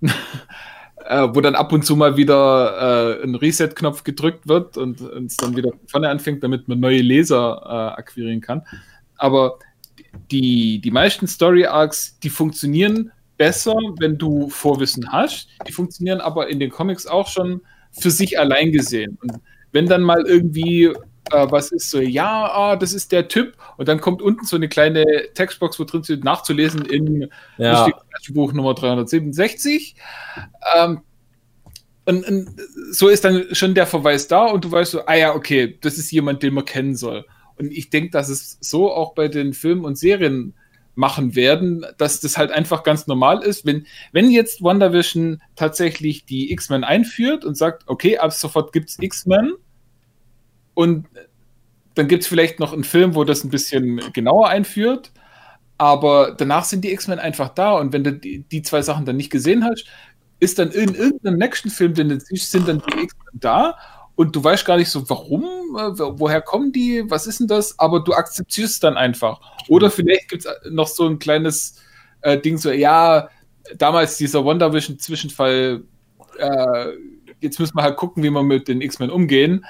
<laughs> äh, wo dann ab und zu mal wieder äh, ein Reset-Knopf gedrückt wird und es dann wieder vorne anfängt, damit man neue Leser äh, akquirieren kann. Aber die, die meisten Story-Arcs, die funktionieren besser, wenn du Vorwissen hast. Die funktionieren aber in den Comics auch schon für sich allein gesehen. Und wenn dann mal irgendwie äh, was ist so, ja, ah, das ist der Typ, und dann kommt unten so eine kleine Textbox, wo drin steht, nachzulesen in ja. Buch Nummer 367. Ähm, und, und, so ist dann schon der Verweis da und du weißt so, ah ja, okay, das ist jemand, den man kennen soll. Und ich denke, dass es so auch bei den Filmen und Serien machen werden, dass das halt einfach ganz normal ist. Wenn, wenn jetzt WandaVision tatsächlich die X-Men einführt und sagt, okay, ab sofort gibt es X-Men und dann gibt es vielleicht noch einen Film, wo das ein bisschen genauer einführt, aber danach sind die X-Men einfach da und wenn du die, die, zwei Sachen dann nicht gesehen hast, ist dann in irgendeinem nächsten Film, den du siehst, sind dann die X-Men da und du weißt gar nicht so, warum, woher kommen die, was ist denn das, aber du akzeptierst es dann einfach. Oder vielleicht gibt es noch so ein kleines äh, Ding, so, ja, damals dieser WandaVision-Zwischenfall, äh, jetzt müssen wir halt gucken, wie wir mit den X-Men umgehen,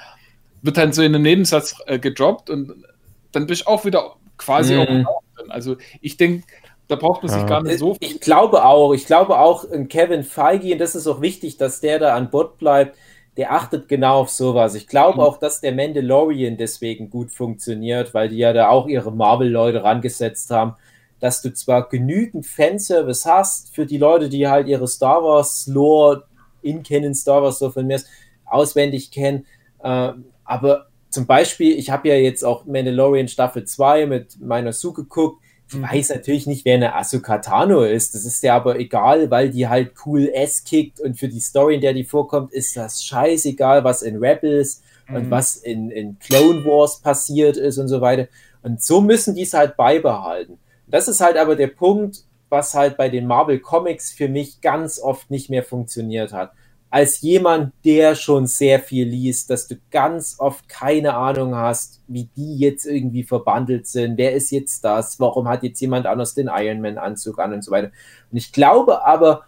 wird dann so in einem Nebensatz äh, gedroppt und dann bist du auch wieder quasi mhm. auch drin. Also ich denke, da braucht man sich ja. gar nicht so viel. Ich glaube auch, ich glaube auch, Kevin Feige, und das ist auch wichtig, dass der da an Bord bleibt, der achtet genau auf sowas. Ich glaube mhm. auch, dass der Mandalorian deswegen gut funktioniert, weil die ja da auch ihre Marvel-Leute rangesetzt haben, dass du zwar genügend Fanservice hast für die Leute, die halt ihre Star Wars-Lore in kennen, Star Wars so von mir auswendig kennen, äh, aber zum Beispiel, ich habe ja jetzt auch Mandalorian Staffel 2 mit meiner Sue geguckt, ich mhm. weiß natürlich nicht, wer eine Asuka Tano ist. Das ist ja aber egal, weil die halt cool S kickt und für die Story, in der die vorkommt, ist das scheißegal, was in Rebels mhm. und was in, in Clone Wars passiert ist und so weiter. Und so müssen die es halt beibehalten. Das ist halt aber der Punkt, was halt bei den Marvel Comics für mich ganz oft nicht mehr funktioniert hat als jemand, der schon sehr viel liest, dass du ganz oft keine Ahnung hast, wie die jetzt irgendwie verbandelt sind. Wer ist jetzt das? Warum hat jetzt jemand anders den Iron Man Anzug an und so weiter? Und ich glaube aber,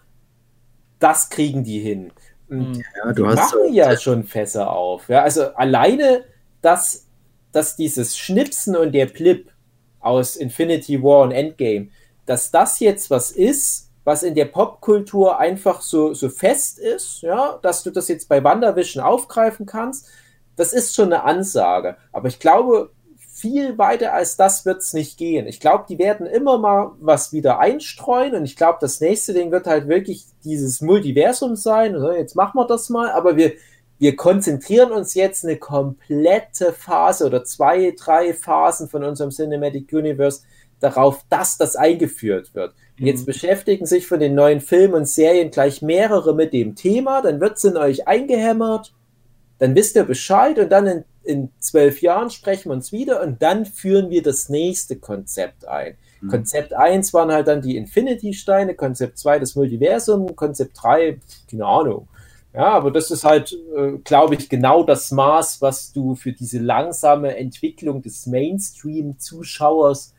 das kriegen die hin. Und hm. ja, du die hast machen ja schon Fässer auf. Ja, also alleine, dass, dass dieses Schnipsen und der Blip aus Infinity War und Endgame, dass das jetzt was ist, was in der Popkultur einfach so, so fest ist, ja, dass du das jetzt bei Wandervision aufgreifen kannst, das ist schon eine Ansage. Aber ich glaube, viel weiter als das wird es nicht gehen. Ich glaube, die werden immer mal was wieder einstreuen und ich glaube, das nächste Ding wird halt wirklich dieses Multiversum sein. Also jetzt machen wir das mal, aber wir, wir konzentrieren uns jetzt eine komplette Phase oder zwei, drei Phasen von unserem Cinematic Universe darauf, dass das eingeführt wird. Mhm. Jetzt beschäftigen sich von den neuen Filmen und Serien gleich mehrere mit dem Thema, dann wird es in euch eingehämmert, dann wisst ihr Bescheid und dann in, in zwölf Jahren sprechen wir uns wieder und dann führen wir das nächste Konzept ein. Mhm. Konzept 1 waren halt dann die Infinity-Steine, Konzept 2 das Multiversum, Konzept 3, keine Ahnung. Ja, aber das ist halt, äh, glaube ich, genau das Maß, was du für diese langsame Entwicklung des Mainstream-Zuschauers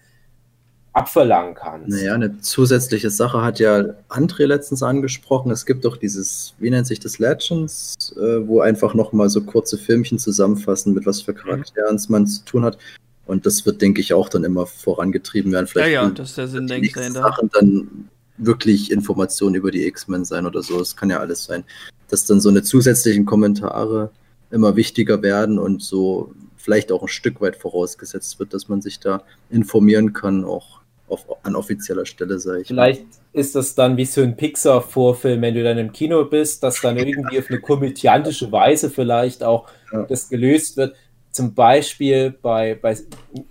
abverlangen kannst. Naja, eine zusätzliche Sache hat ja André letztens angesprochen. Es gibt doch dieses, wie nennt sich das, Legends, äh, wo einfach nochmal so kurze Filmchen zusammenfassen, mit was für Charakteren mhm. man zu tun hat. Und das wird, denke ich, auch dann immer vorangetrieben werden. Vielleicht ja, ja, das ist der Sinn, denke ich, Sachen dann wirklich Informationen über die X-Men sein oder so. Das kann ja alles sein. Dass dann so eine zusätzlichen Kommentare immer wichtiger werden und so vielleicht auch ein Stück weit vorausgesetzt wird, dass man sich da informieren kann, auch auf, an offizieller Stelle, sage ich. Vielleicht mal. ist das dann wie so ein Pixar-Vorfilm, wenn du dann im Kino bist, dass dann irgendwie auf eine komödiantische Weise vielleicht auch ja. das gelöst wird. Zum Beispiel bei, bei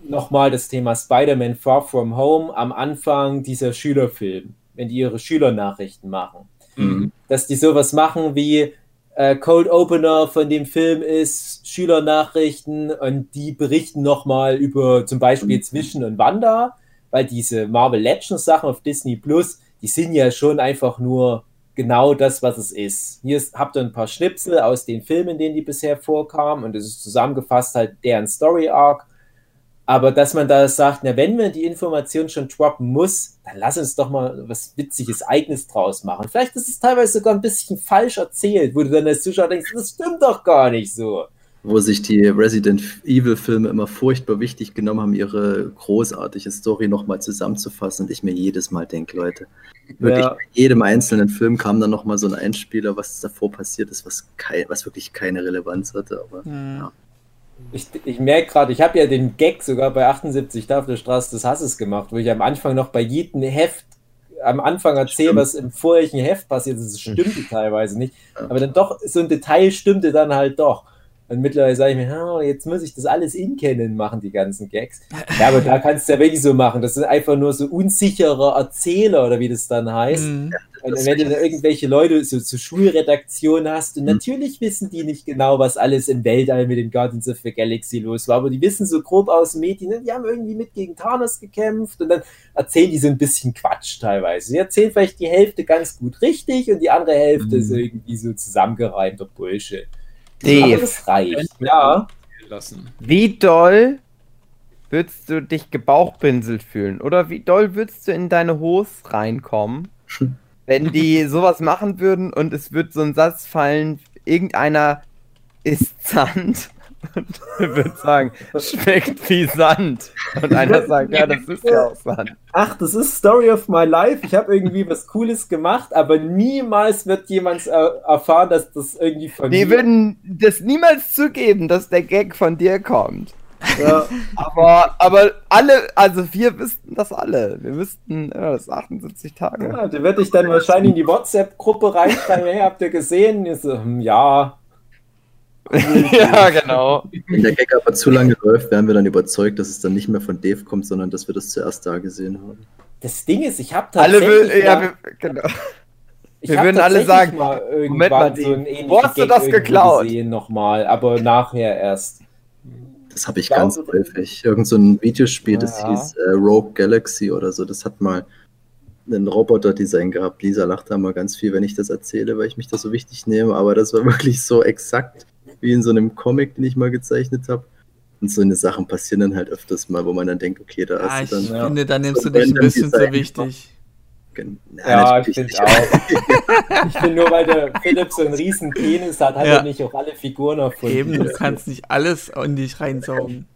nochmal das Thema Spider-Man Far From Home am Anfang dieser Schülerfilm, wenn die ihre Schülernachrichten machen. Mhm. Dass die sowas machen wie äh, Cold Opener von dem Film ist Schülernachrichten und die berichten nochmal über zum Beispiel jetzt Vision und Wanda weil diese Marvel Legends Sachen auf Disney Plus, die sind ja schon einfach nur genau das, was es ist. Hier ist, habt ihr ein paar Schnipsel aus den Filmen, in denen die bisher vorkamen und es ist zusammengefasst halt deren Story Arc. Aber dass man da sagt, na, wenn man die Information schon droppen muss, dann lass uns doch mal was Witziges, Eigenes draus machen. Vielleicht ist es teilweise sogar ein bisschen falsch erzählt, wo du dann als Zuschauer denkst, das stimmt doch gar nicht so. Wo sich die Resident Evil-Filme immer furchtbar wichtig genommen haben, ihre großartige Story nochmal zusammenzufassen und ich mir jedes Mal denke, Leute, wirklich Ja. bei jedem einzelnen Film kam dann nochmal so ein Einspieler, was davor passiert ist, was, kein, was wirklich keine Relevanz hatte. Aber Hm. Ich, ich merke gerade, ich habe ja den Gag sogar bei 78 da auf der Straße des Hasses gemacht, wo ich am Anfang noch bei jedem Heft am Anfang erzähle, was im vorigen Heft passiert ist. Es stimmte teilweise nicht. Ja. Aber dann doch, so ein Detail stimmte dann halt doch. Und mittlerweile sage ich mir, "Ah, jetzt muss ich das alles in Canon machen, die ganzen Gags. Ja, aber da kannst du ja wirklich so machen. Das sind einfach nur so unsichere Erzähler oder wie das dann heißt. Hm. Und wenn du da irgendwelche Leute so zur Schulredaktion hast, und Mhm. natürlich wissen die nicht genau, was alles im Weltall mit den Guardians of the Galaxy los war, aber die wissen so grob aus Medien, die haben irgendwie mit gegen Thanos gekämpft und dann erzählen die so ein bisschen Quatsch teilweise. Sie erzählen vielleicht die Hälfte ganz gut richtig und die andere Hälfte Mhm. ist irgendwie so zusammengereimter Bullshit. Das reicht. Ja. lassen. Wie doll würdest du dich gebauchpinselt fühlen? Oder wie doll würdest du in deine Hose reinkommen, <laughs> wenn die sowas machen würden und es wird so ein Satz fallen, irgendeiner ist Sand und wird sagen, schmeckt wie Sand. Und einer sagt, ja, das ist ja auch Sand. Ach, das ist Story of my life. Ich habe irgendwie was Cooles gemacht, aber niemals wird jemand erfahren, dass das irgendwie von Die mir würden das niemals zugeben, dass der Gag von dir kommt. Ja. Aber, aber alle, also wir wüssten das alle. Wir wüssten, ja, das ist 78 Tage. Ja, der wird dich dann wahrscheinlich in die WhatsApp-Gruppe reinschreiben, hey, habt ihr gesehen? Ich so, hm, ja. <laughs> ja, genau. wenn der Gag aber zu lange läuft, wären wir dann überzeugt, dass es dann nicht mehr von Dave kommt, sondern dass wir das zuerst da gesehen haben. Das Ding ist, ich habe Alle tatsächlich will, ja, wir, genau. ich wir würden alle sagen, mal irgendwann Moment mal, so einen wo hast du das geklaut? gesehen nochmal, aber nachher erst. Das habe ich Glaube- ganz häufig. Irgend so ein Videospiel, das Ja. hieß äh, Rogue Galaxy oder so. Das hat mal ein Roboter-Design gehabt. Lisa lacht da mal ganz viel, wenn ich das erzähle, weil ich mich das so wichtig nehme. Aber das war <laughs> wirklich so exakt wie in so einem Comic, den ich mal gezeichnet habe. Und so eine Sachen passieren dann halt öfters mal, wo man dann denkt, okay, da Ah, hast ich du dann. finde, da nimmst so du dich ein bisschen zu wichtig. Na, Ja, ich finde auch. <laughs> Ich finde nur, weil der Philipp so einen riesen Penis hat, hat Ja. er nicht auch alle Figuren erfunden. Eben, du kannst nicht alles in dich reinsaugen.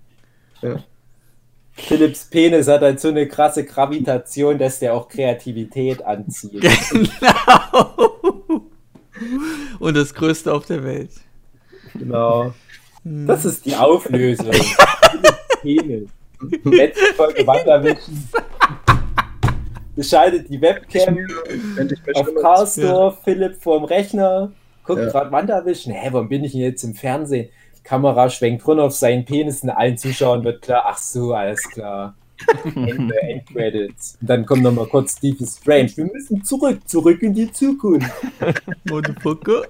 Philipps Penis hat halt so eine krasse Gravitation, dass der auch Kreativität anzieht. <laughs> Genau. Und das Größte auf der Welt. Genau. Hm. Das ist die Auflösung. <laughs> Penis. Letzte Folge Wanderwischen. Beschaltet die Webcam auf mal- Carstor, Philipp vorm Rechner, guckt Ja. gerade Wanderwischen. Hä, warum bin ich denn jetzt im Fernsehen? Die Kamera schwenkt runter auf seinen Penis und allen Zuschauern wird klar, ach so, alles klar. Ende, Endcredits. Und dann kommt nochmal kurz Steve Strange. Wir müssen zurück, zurück in die Zukunft. <laughs> Motherfucker.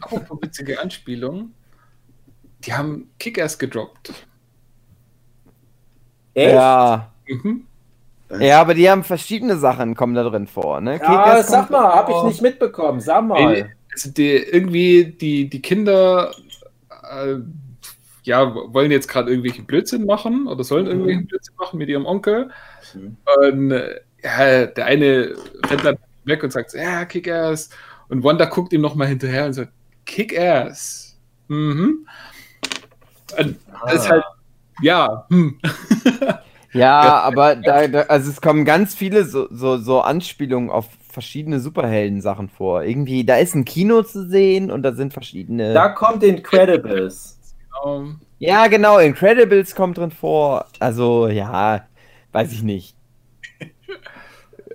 Apropos witzige Anspielung. Die haben Kick-Ass gedroppt. Echt? Ja. Mhm. ja, aber die haben verschiedene Sachen, kommen da drin vor. Ne? Ja, sag mal, hab ich nicht mitbekommen. Sag mal. Also die, irgendwie die, die Kinder äh, ja, wollen jetzt gerade irgendwelchen Blödsinn machen oder sollen Mhm. irgendwelchen Blödsinn machen mit ihrem Onkel. Mhm. Und äh, ja, der eine rennt dann weg und sagt, ja, Kick-Ass. Und Wanda guckt ihm nochmal hinterher und sagt, Kick-Ass. Mhm. Und das ist halt, ja, hm. <laughs> Ja, aber da, da, also es kommen ganz viele so, so, so Anspielungen auf verschiedene Superhelden-Sachen vor. Irgendwie, da ist ein Kino zu sehen und da sind verschiedene. Da kommt Incredibles. ähm, ja, genau, Incredibles kommt drin vor. Also, ja, weiß ich nicht.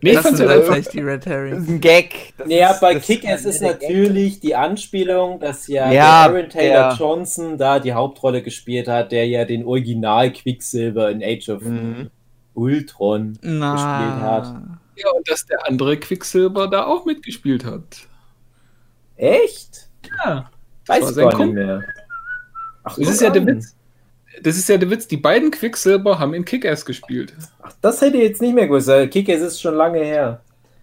Nee, ich das dann einfach, vielleicht die Red Das ist ein Gag. Das Ja, ist, bei Kick-Ass ist der Gag. natürlich die Anspielung, dass ja, Ja, der Aaron Taylor der- Johnson da die Hauptrolle gespielt hat, der ja den Original Quicksilver in Age of Mhm. Ultron Na. gespielt hat. ja, und dass der andere Quicksilver da auch mitgespielt hat. Echt? Ja. Weiß ich gar nicht mehr. Ach, Das ist ja der. Witz. Das ist ja der Witz, die beiden Quicksilber haben in Kick-Ass gespielt. Ach, das hätte ich jetzt nicht mehr gewusst. Kickers ist schon lange her.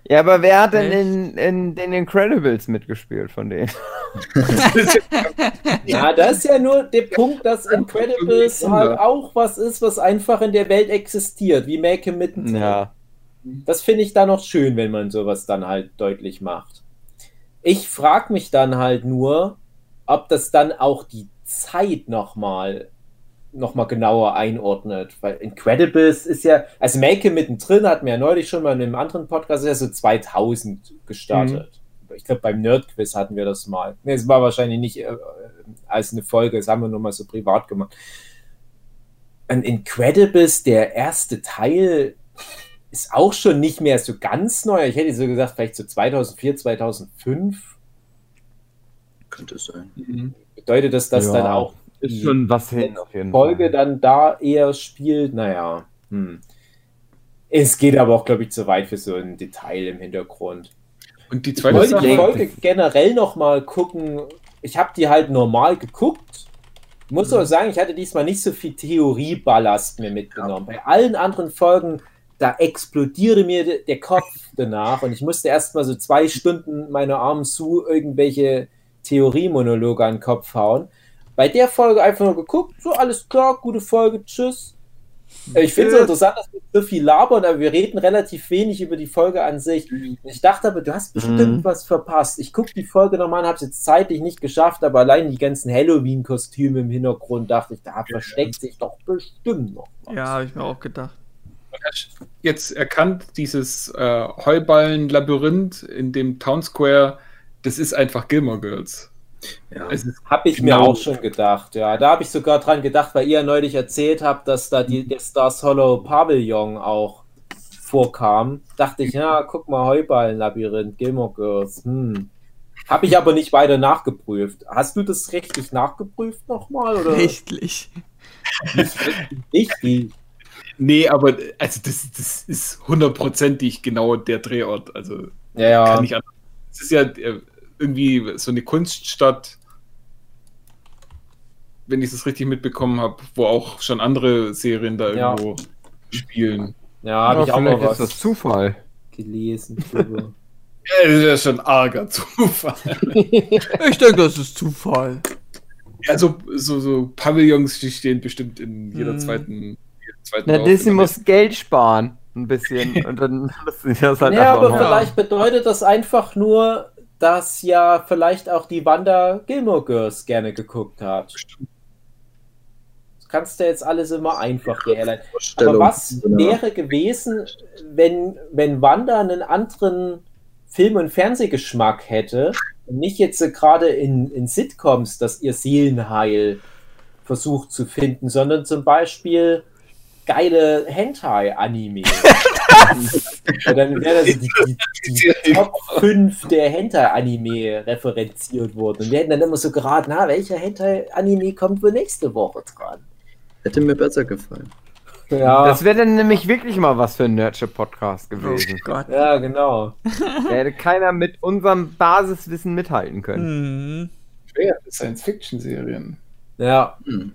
Ja, aber wer hat denn in, in den Incredibles mitgespielt von denen? <laughs> Ja, das ist ja nur der Punkt, dass Incredibles halt auch was ist, was einfach in der Welt existiert, wie Make mitten. Ja. Das finde ich da noch schön, wenn man sowas dann halt deutlich macht. Ich frage mich dann halt nur, ob das dann auch die Zeit nochmal noch mal genauer einordnet. Weil Incredibles ist ja, also Make mittendrin hatten wir ja neulich schon mal in einem anderen Podcast, ist ja so 2000 gestartet. Ich glaube, beim Nerdquiz hatten wir das mal. Ne, es war wahrscheinlich nicht äh, als eine Folge, das haben wir nur mal so privat gemacht. Und Incredibles, der erste Teil, ist auch schon nicht mehr so ganz neu. Ich hätte so gesagt, vielleicht so 2004, 2005. Könnte sein. Mhm. Bedeutet das, dass Ja, dann auch Ist die schon was hin auf jeden Folge Fall. dann da eher spielt? Naja, hm. Es geht aber auch, glaube ich, zu weit für so ein Detail im Hintergrund. Und die Ich zweite wollte die Sache, Folge generell noch mal gucken. Ich habe die halt normal geguckt. Muss aber sagen, ich hatte diesmal nicht so viel Theorieballast mir mitgenommen. Bei allen anderen Folgen, da explodierte mir de- der Kopf <laughs> danach und ich musste erst mal so zwei Stunden meine Armen zu irgendwelche Theoriemonologe an den Kopf hauen. Bei der Folge einfach nur geguckt, so alles klar, gute Folge, tschüss. Äh, Ich finde es Tschüss. interessant, dass wir so viel labern, aber wir reden relativ wenig über die Folge an sich. Ich dachte aber, du hast bestimmt Mhm. was verpasst. Ich gucke die Folge nochmal und habe es jetzt zeitlich nicht geschafft, aber allein die ganzen Halloween-Kostüme im Hintergrund dachte ich, da versteckt sich doch bestimmt noch was. Ja, habe ich mir auch gedacht. jetzt erkannt, dieses äh, Heuballen-Labyrinth in dem Town Square, das ist einfach Gilmore Girls. Ja. Habe ich Genau. mir auch schon gedacht, ja. Da habe ich sogar dran gedacht, weil ihr ja neulich erzählt habt, dass da die, der Stars Hollow Pavillon auch vorkam. Dachte ich, ja, guck mal, Heuballen-Labyrinth, Gilmore Girls. Hm. Habe ich aber nicht weiter nachgeprüft. Hast du das richtig nachgeprüft nochmal? Oder Rechtlich. richtig? nee, aber also das, das ist hundertprozentig genau der Drehort. Also Ja, ja. kann nicht anders. Es ist ja äh, irgendwie so eine Kunststadt, wenn ich das richtig mitbekommen habe, wo auch schon andere Serien da Ja. irgendwo spielen. Ja, habe ich auch vielleicht mal ist was das Zufall. gelesen. <laughs> Ja, das ist ja schon arger Zufall. <laughs> Ich denke, das ist Zufall. Ja, so, so, so Pavillons, die stehen bestimmt in jeder Hm. zweiten. Jeder zweiten Na. Disney muss Geld sparen. Ein bisschen. <laughs> Und dann müssen sie das halt ja, einfach aber machen. vielleicht bedeutet das einfach nur, dass ja vielleicht auch die Wanda Gilmore Girls gerne geguckt hat. Das kannst du jetzt alles immer einfach herleiten. Aber was wäre gewesen, wenn, wenn Wanda einen anderen Film- und Fernsehgeschmack hätte und nicht jetzt gerade in, in Sitcoms, dass ihr Seelenheil versucht zu finden, sondern zum Beispiel geile Hentai-Anime. <laughs> Und dann wäre das die, die, die Top 5 der Hentai-Anime referenziert worden. Und wir hätten dann immer so geraten, na, welcher Hentai-Anime kommt wohl nächste Woche dran? Hätte mir besser gefallen. Ja, Das wäre dann nämlich wirklich mal was für ein Nerdship-Podcast Oh gewesen. Gott. ja genau. Da hätte keiner mit unserem Basiswissen mithalten können. Mhm. schwer. Science-Fiction-Serien. Ja, Hm.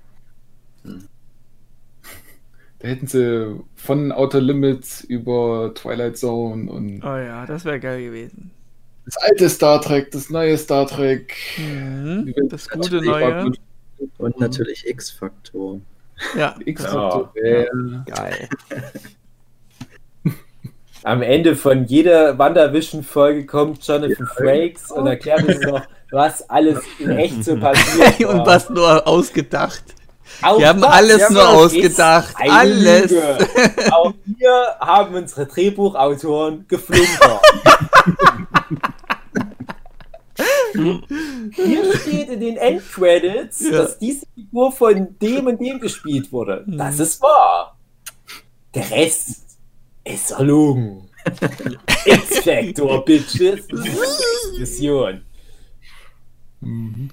Da hätten sie von Outer Limits über Twilight Zone und Oh ja, das wäre geil gewesen. das alte Star Trek, das neue Star Trek. Mhm. Das gute neue. gut. Und natürlich X-Faktor. Ja. X-Faktor. Ja. Ja. Geil. <laughs> am Ende von jeder WandaVision-Folge kommt Jonathan Frakes und erklärt uns noch, was alles in echt so passiert. <laughs> Und was nur ausgedacht. Auch Wir haben das alles ja, nur das ausgedacht. Alles. Lüge. Auch wir haben unsere Drehbuchautoren geflunkert. Hier steht in den Endcredits, Ja. dass diese Figur von dem und dem gespielt wurde. Mhm. Das ist wahr. Der Rest ist erlogen. <laughs> X-Factor, Bitches. Vision. Mhm.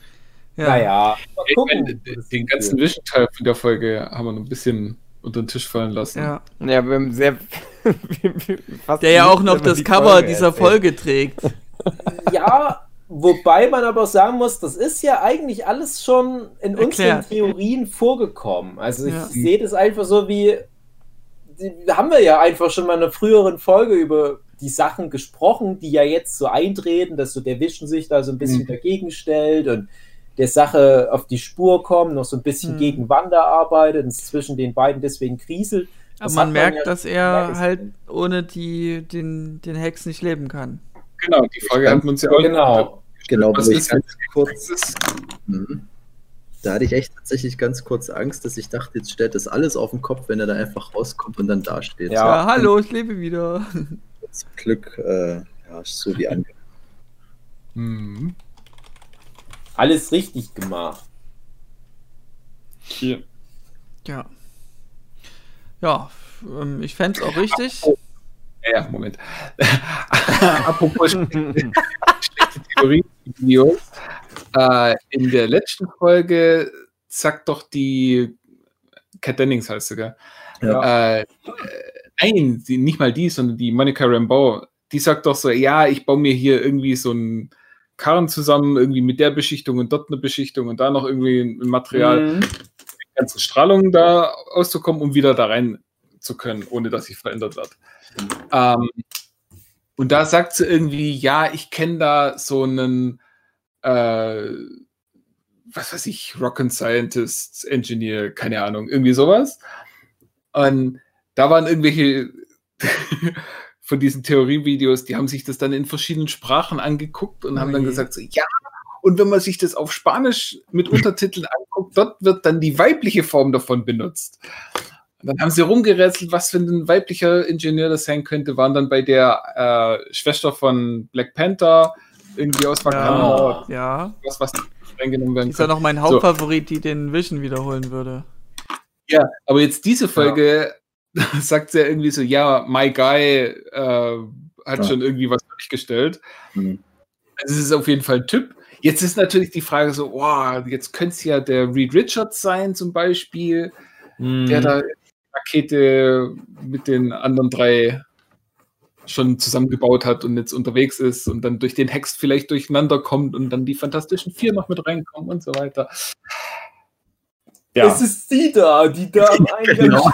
Ja. Naja, gucken. meine, den ganzen. Vision-Teil von der Folge haben wir noch ein bisschen unter den Tisch fallen lassen. ja. Ja, wir haben sehr. <laughs> fast Der ja auch noch das die Cover Folge dieser erzählt. Folge trägt. Ja, Wobei man aber sagen muss, das ist ja eigentlich alles schon in Erklärt. unseren Theorien vorgekommen. Also ich Ja. sehe das einfach so wie, haben wir ja einfach schon mal in einer früheren Folge über die Sachen gesprochen, die ja jetzt so eintreten, dass so der Vision sich da so ein bisschen Mhm. dagegen stellt und der Sache auf die Spur kommt, noch so ein bisschen Mhm. gegen Wanda arbeitet und es zwischen den beiden deswegen kriselt. Aber man merkt, ja- dass er halt ohne die, den, den Hex nicht leben kann. Genau, die Frage hatten wir uns ja auch. Genau. Genau, Was ist, ganz kurz, ist? Mhm. da hatte ich echt tatsächlich ganz kurz Angst, dass ich dachte, jetzt stellt das alles auf den Kopf, wenn er da einfach rauskommt und dann dasteht. Ja. Ja, hallo, ich lebe wieder. Zum Glück, äh, ja, ist so wie angenommen. Mhm. Alles richtig gemacht. Hier. Ja. Ja, ähm, ich fände es auch richtig. Ja, Moment. <laughs> Apropos schlechte Theorie-Videos. Äh, in der letzten Folge sagt doch die Cat Dennings heißt sie, gell? Ja. Äh, nein, die, nicht mal die, sondern die Monica Rambeau. Die sagt doch so, ja, ich baue mir hier irgendwie so einen Karren zusammen, irgendwie mit der Beschichtung und dort eine Beschichtung und da noch irgendwie ein Material. Mhm. die ganzen Strahlungen da auszukommen, um wieder da rein zu können, ohne dass sich verändert wird. Ähm, und da sagt sie irgendwie, ja, ich kenne da so einen, äh, was weiß ich, Rocket Scientist, Engineer, keine Ahnung, irgendwie sowas. Und da waren irgendwelche <laughs> von diesen Theorievideos, die haben sich das dann in verschiedenen Sprachen angeguckt und Oh haben dann je. gesagt, so, ja, und wenn man sich das auf Spanisch mit Untertiteln anguckt, dort wird dann die weibliche Form davon benutzt. Und dann haben sie rumgerätselt, was für ein weiblicher Ingenieur das sein könnte, waren dann bei der äh, Schwester von Black Panther irgendwie aus Wakanda, Ja, ja. was, was reingenommen werden Ist ja noch mein Hauptfavorit, die den Vision wiederholen würde. Ja, aber jetzt diese Folge <laughs> sagt sie ja irgendwie so, ja, my guy äh, hat Ja. schon irgendwie was durchgestellt. Mhm. Also es ist auf jeden Fall ein Typ. Jetzt ist natürlich die Frage so, wow, jetzt könnte es ja der Reed Richards sein zum Beispiel, Mhm. der da die Rakete mit den anderen drei schon zusammengebaut hat und jetzt unterwegs ist und dann durch den Hex vielleicht durcheinander kommt und dann die Fantastischen Vier noch mit reinkommen und so weiter. Ja. Es ist die da, die da am <laughs> Eingang Genau.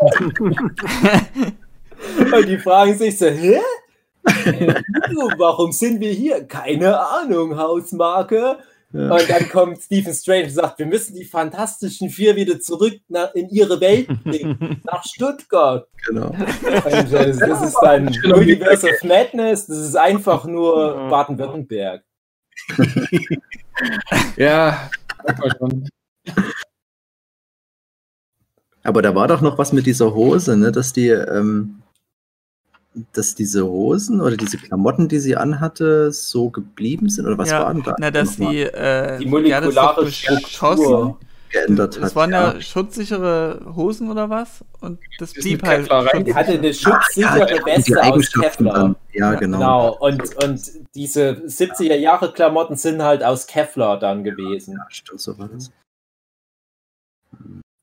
<laughs> Und die fragen sich so, hä? Warum sind wir hier? Keine Ahnung, Hausmarke. Ja. Und dann kommt Stephen Strange und sagt, wir müssen die Fantastischen Vier wieder zurück nach, in ihre Welt bringen, <laughs> nach Stuttgart. Genau. Und das, das ist dann Universe of Madness, das ist einfach nur Baden-Württemberg. <laughs> Ja, schon. Aber da war doch noch was mit dieser Hose, ne? Dass die, ähm, dass diese Hosen oder diese Klamotten, die sie anhatte, so geblieben sind? Oder was ja, war denn da? na, dass die, äh, Die molekulare beschossen. Struktur. geändert hat? Das waren ja, schutzsichere Hosen oder was? Und das Die blieb halt. Die hatte eine Ja, schutzsichere die Weste aus Kevlar. dann. Ja, genau. Genau, und, und diese 70er Jahre Klamotten sind halt aus Kevlar dann gewesen. Ja, stimmt, so war das.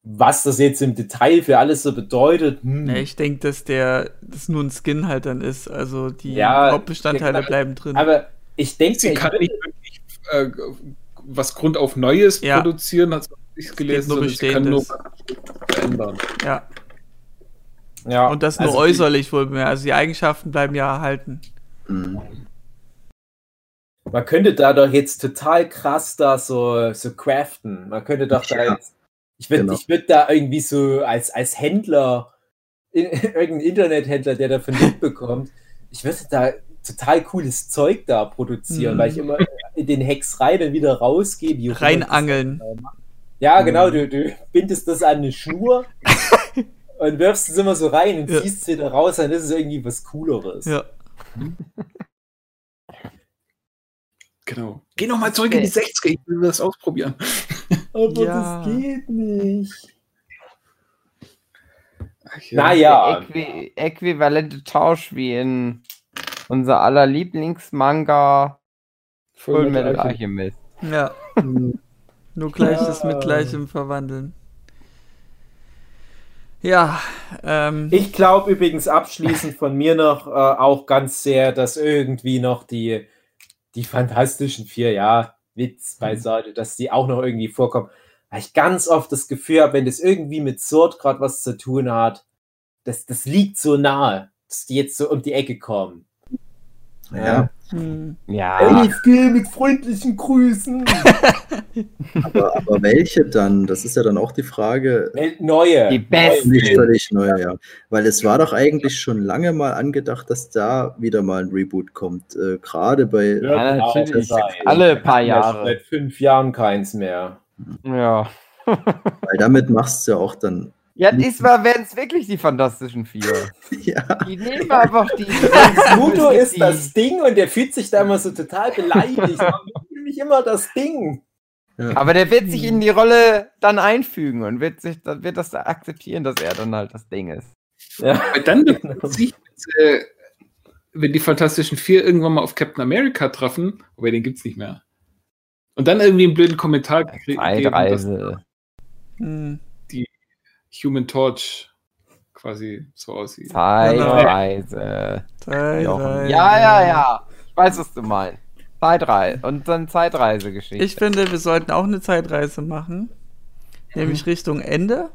Was das jetzt im Detail für alles so bedeutet, hm. Ja, ich denke, dass der das nur ein Skin halt dann ist. Also die Ja, Hauptbestandteile ja, bleiben drin. aber ich denke, Sie ich kann nicht wirklich äh, was grundauf Neues Ja. produzieren, hat ich gelesen, nur sondern sie kann nur verändern. ja. ja, Und das nur also äußerlich wohl mehr. Also die Eigenschaften bleiben ja erhalten. Mhm. Man könnte da doch jetzt total krass da so, so craften. Man könnte doch da jetzt. Ich würde genau. ich würd da irgendwie so als, als Händler, in, <laughs> irgendein Internethändler, der davon <laughs> mitbekommt, ich würde da total cooles Zeug da produzieren, Mhm. weil ich immer in den Hex rein und wieder rausgehe. Reinangeln. Ja, genau, du, du bindest das an eine Schnur <laughs> und wirfst es immer so rein und Ja. ziehst es wieder raus, dann ist es irgendwie was Cooleres. Ja. Genau. Geh nochmal zurück in die 60er, ich will das ausprobieren. Aber Ja. das geht nicht. Ach, Naja. Äqui äquivalente Tausch wie in unser aller Lieblingsmanga Full Metal Alchemist. Ja. Hm, Nur Gleiches Ja. mit Gleichem verwandeln. Ja, ähm, Ich glaube übrigens abschließend von mir noch äh, auch ganz sehr, dass irgendwie noch die, die Fantastischen Vier, ja, Witz beiseite, dass die auch noch irgendwie vorkommen. Weil ich ganz oft das Gefühl habe, wenn das irgendwie mit Sword gerade was zu tun hat, das, das liegt so nahe, dass die jetzt so um die Ecke kommen. Ja, Hm. Ja, LFG mit freundlichen Grüßen. <laughs> aber, aber welche dann? Das ist ja dann auch die Frage. Neue. Die besten. Nicht völlig neu, ja. Weil es war doch eigentlich schon lange mal angedacht, dass da wieder mal ein Reboot kommt. Äh, Gerade bei. Ja, Genau, natürlich. Alle paar Jahre. Seit fünf Jahren keins mehr. Ja. Weil damit machst du ja auch dann. Ja, diesmal werden es wirklich die Fantastischen Vier. <laughs> Ja, Die nehmen einfach die. <laughs> Muto Es ist gibt das Ding und der fühlt sich da immer so total beleidigt. Man ist <laughs> nämlich immer das Ding. Aber der wird sich in die Rolle dann einfügen und wird sich, dann wird das da akzeptieren, dass er dann halt das Ding ist. Ja. Weil dann wird sich, äh, wenn die Fantastischen Vier irgendwann mal auf Captain America treffen, aber den gibt's nicht mehr. Und dann irgendwie einen blöden Kommentar gekriegt, Zeitreise. Hm. Human Torch quasi so aussieht. Zeitreise. Drei, Ja, ja, ja. Ich weiß, was du meinst. Zeitreise. Und dann Zeitreisegeschichte. Ich finde, wir sollten auch eine Zeitreise machen. Nämlich Richtung Ende.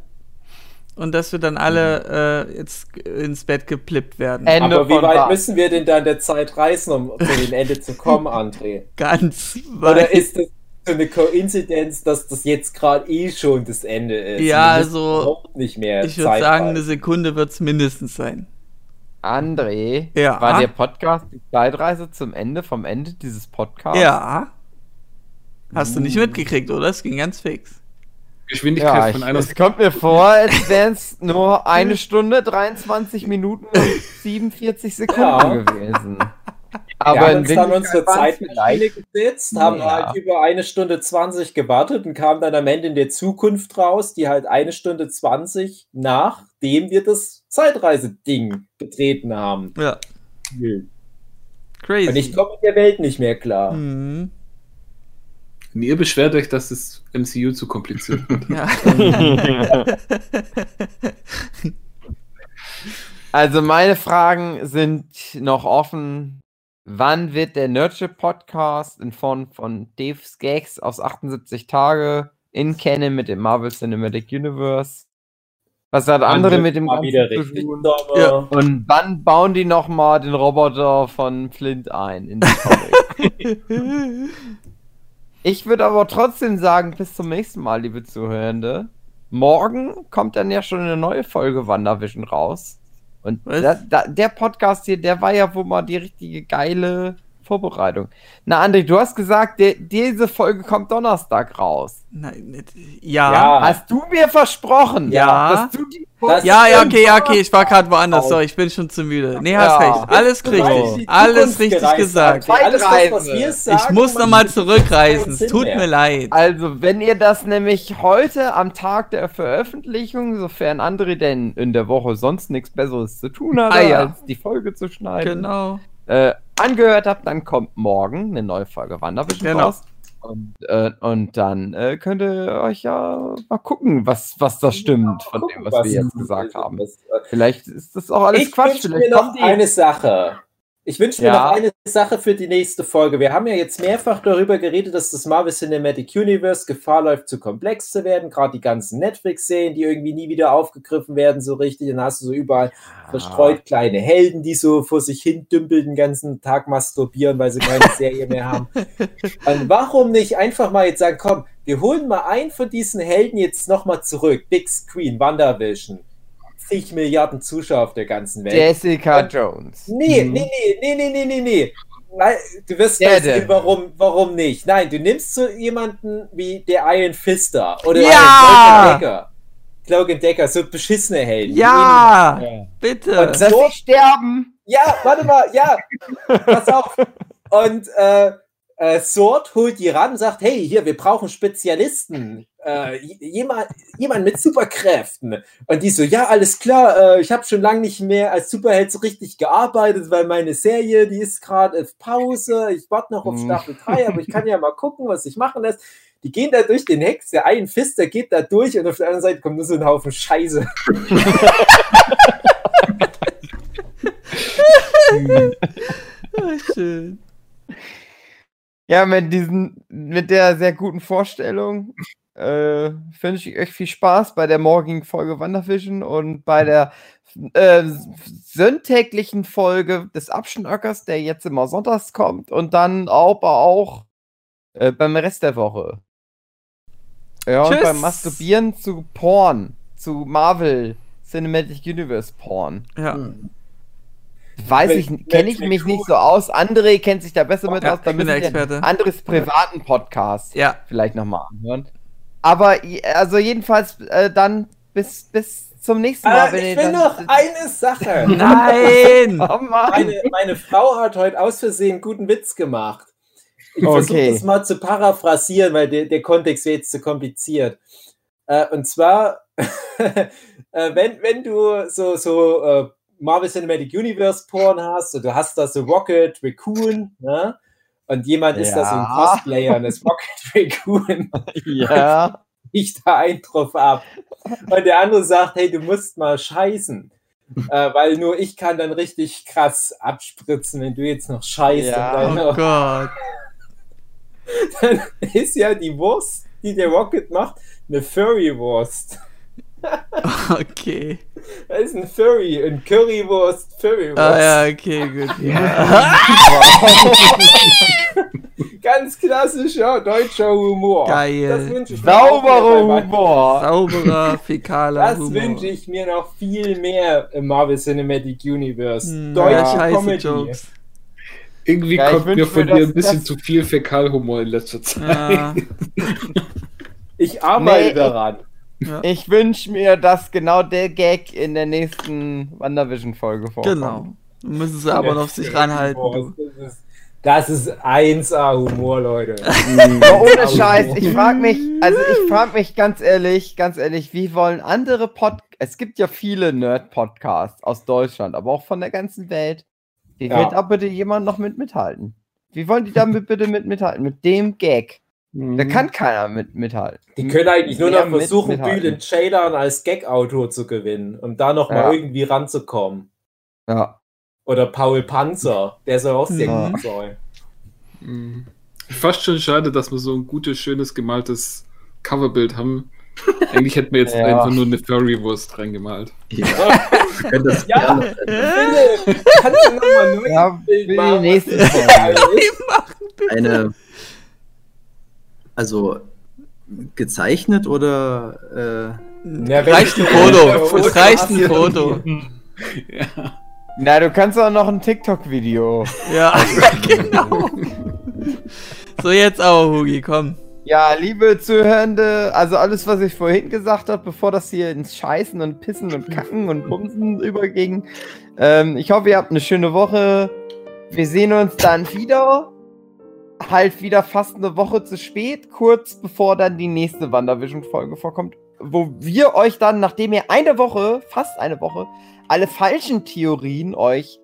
Und dass wir dann alle äh, jetzt ins Bett geplippt werden. Ende Aber wie weit was? müssen wir denn da in der Zeit reisen, um zu dem Ende zu kommen, <laughs> André? Ganz Oder weit. ist das so eine Koinzidenz, dass das jetzt gerade eh schon das Ende ist? Ja, also, nicht mehr Ich würde sagen, eine. Sekunde wird es mindestens sein. André, Ja. war der Podcast die Zeitreise zum Ende vom Ende dieses Podcasts? Ja. Hast du nicht Uh. mitgekriegt, oder? Es ging ganz fix. Geschwindigkeit Ja, ich, von einer es kommt mir vor, als wären es <laughs> nur eine Stunde, 23 Minuten und 47 Sekunden Ja. gewesen. Wir Aber haben in uns dann unsere Zeitmaschine gesetzt, haben Ja. halt über eine Stunde 20 gewartet und kamen dann am Ende in der Zukunft raus, die halt eine Stunde 20 nachdem wir das Zeitreise-Ding betreten haben. Ja. Crazy. Und ich komme mit der Welt nicht mehr klar. Mhm. Und ihr beschwert euch, dass das MCU zu kompliziert wird. Ja. <laughs> <laughs> Also meine Fragen sind noch offen. Wann wird der Nerdship Podcast in Form von Dave's Gags aus 78 Tage in Canon mit dem Marvel Cinematic Universe? Was hat andere mit dem Ganzen zu tun? Ja. Und wann bauen die nochmal den Roboter von Flint ein in die Comic? <laughs> Ich würde aber trotzdem sagen, bis zum nächsten Mal, liebe Zuhörende. Morgen kommt dann ja schon eine neue Folge Wandervision raus. Und da, da, der Podcast hier, der war ja wohl mal die richtige geile Vorbereitung. Na, André, du hast gesagt, der, diese Folge kommt Donnerstag raus. Nein, ja. Ja. Hast du mir versprochen, Ja. dass du die Das Ja, ja, okay, ja, okay, ich war gerade woanders, sorry, ich bin schon zu müde. Nee, hast Ja. recht, alles weißt, richtig, die alles richtig gesagt. Alles was sagen, Ich muss nochmal zurückreisen, es tut mir leid. Also, wenn ihr das nämlich heute am Tag der Veröffentlichung, sofern André denn in der Woche sonst nichts Besseres zu tun hat, Ah, ja. als die Folge zu schneiden, Genau. Äh, angehört habt, dann kommt morgen eine neue Folge Wandervision Genau. raus. Und, äh, und dann äh, könnt ihr euch ja mal gucken, was, was das stimmt von dem, was, wir jetzt gesagt haben. was- äh, Vielleicht ist das auch alles ich Quatsch. wünsche mir Vielleicht noch eine Sache. Ich wünsche mir Ja. noch eine Sache für die nächste Folge. Wir haben ja jetzt mehrfach darüber geredet, dass das Marvel Cinematic Universe Gefahr läuft, zu komplex zu werden. Gerade die ganzen Netflix-Serien, die irgendwie nie wieder aufgegriffen werden, so richtig. Dann hast du so überall verstreut kleine Helden, die so vor sich hin dümpeln, den ganzen Tag masturbieren, weil sie keine <laughs> Serie mehr haben. Und warum nicht einfach mal jetzt sagen, komm, wir holen mal einen von diesen Helden jetzt nochmal zurück. Big Screen, WandaVision. Zig Milliarden Zuschauer auf der ganzen Welt. Jessica Jones. Nee, Mhm. nee, nee, nee, nee, nee, nee, nee. Nein, du wirst denn? sehen, warum, warum nicht. Nein, du nimmst so jemanden wie der Iron Fister oder Ja! Cloak Decker. Cloak Decker, so beschissene Helden. Ja, Und bitte. Dass So- sie sterben. Ja, warte mal, ja. Pass auf. Und äh, äh, Sword holt die ran und sagt, hey, hier, wir brauchen Spezialisten. Äh, jemand, jemand mit Superkräften. Und die so, ja, alles klar, äh, ich habe schon lange nicht mehr als Superheld so richtig gearbeitet, weil meine Serie, die ist gerade auf Pause. Ich warte noch auf Mhm. Staffel 3, <laughs> aber ich kann ja mal gucken, was ich machen lässt. Die gehen da durch den Hex, der einen Fist, der geht da durch und auf der anderen Seite kommt nur so ein Haufen Scheiße. <laughs> Schön. Ja, mit diesen, mit der sehr guten Vorstellung äh, wünsche ich euch viel Spaß bei der morgigen Folge WandaVision und bei der äh, sonntäglichen Folge des Abschnackers, der jetzt immer sonntags kommt und dann aber auch äh, beim Rest der Woche. Ja, und Tschüss. beim Masturbieren zu Porn, zu Marvel Cinematic Universe Porn. Ja. Hm. Weiß ich, kenne ich mich nicht so aus. André kennt sich da besser mit Ja, aus. Da ich bin der müssen wir Experte. Andres privaten Podcast Ja. vielleicht nochmal anhören. Aber also jedenfalls äh, dann bis, bis zum nächsten Mal. Ah, wenn ich will dann- noch eine Sache. <laughs> Nein! <laughs> Oh. Meine, meine Frau hat heute aus Versehen guten Witz gemacht. Ich Okay. versuche das mal zu paraphrasieren, weil der, der Kontext wäre jetzt zu kompliziert. Äh, und zwar, <laughs> äh, wenn, wenn du so, so äh, Marvel Cinematic Universe Porn hast und du hast da so Rocket Raccoon, ne? Und jemand ist da so ein Ja. Cosplayer und das Rocket <laughs> Raccoon Ja. <laughs> ich da einen drauf ab. Und der andere sagt, hey, du musst mal scheißen. Äh, weil nur ich kann dann richtig krass abspritzen, wenn du jetzt noch scheißt. Ja. Oh dann, Gott. <laughs> dann ist ja die Wurst, die der Rocket macht, eine Furry-Wurst. <laughs> Okay. Das ist ein Furry, ein Currywurst, Furrywurst. Ah ja, okay, gut. <laughs> <laughs> Ganz klassischer deutscher Humor. Geil. Das Sauberer Humor. Sauberer, fäkaler Das Humor. wünsche ich mir noch viel mehr im Marvel Cinematic Universe. Hm, Deutsche ja, scheiße Comedy. Jokes. Irgendwie Ja, ich kommt mir von dir ein bisschen das- zu viel Fäkalhumor in letzter Zeit. Ja, Ich arbeite Nee, daran. Ich wünsche mir, dass genau der Gag in der nächsten WandaVision-Folge vorkommt. genau. Müssen sie aber noch sich ranhalten, du. Das ist, ist 1A Humor, Leute. Aber <laughs> ohne Scheiß, ich frage mich, also ich frage mich ganz ehrlich, ganz ehrlich, wie wollen andere Pod es gibt ja viele Nerd-Podcasts aus Deutschland, aber auch von der ganzen Welt. Wie Ja. wird da bitte jemand noch mit mithalten? Wie wollen die damit bitte mit mithalten? Mit dem Gag. Da kann keiner mit mithalten. Die können eigentlich nur noch versuchen. Bülent Ceylan als Gag-Autor zu gewinnen, um da noch Ja. mal irgendwie ranzukommen. Ja. Oder Paul Panzer, der soll auch sehr Ja. gut sein. Mhm. Fast schon schade, dass wir so ein gutes, schönes, gemaltes Coverbild haben. Eigentlich hätten wir jetzt <laughs> Ja. einfach nur eine Furry-Wurst reingemalt. Ja. <laughs> Das Ja. Philipp, kannst du noch mal ein neues Ja, Bild für die machen? nächste Folge. Eine. Also gezeichnet oder Ja, wenn Reicht ein <laughs> Foto. Ja, Es reicht ein Foto. <laughs> ja. Na, du kannst auch noch ein TikTok-Video. Ja, <laughs> genau. So, jetzt aber, Hugi, komm. Ja, liebe Zuhörende, also alles, was ich vorhin gesagt habe, bevor das hier ins Scheißen und Pissen und Kacken und Bumsen überging. Ähm, ich hoffe, ihr habt eine schöne Woche. Wir sehen uns dann wieder. Halt wieder fast eine Woche zu spät, kurz bevor dann die nächste WandaVision-Folge vorkommt. Wo wir euch dann, nachdem ihr eine Woche, fast eine Woche, alle falschen Theorien euch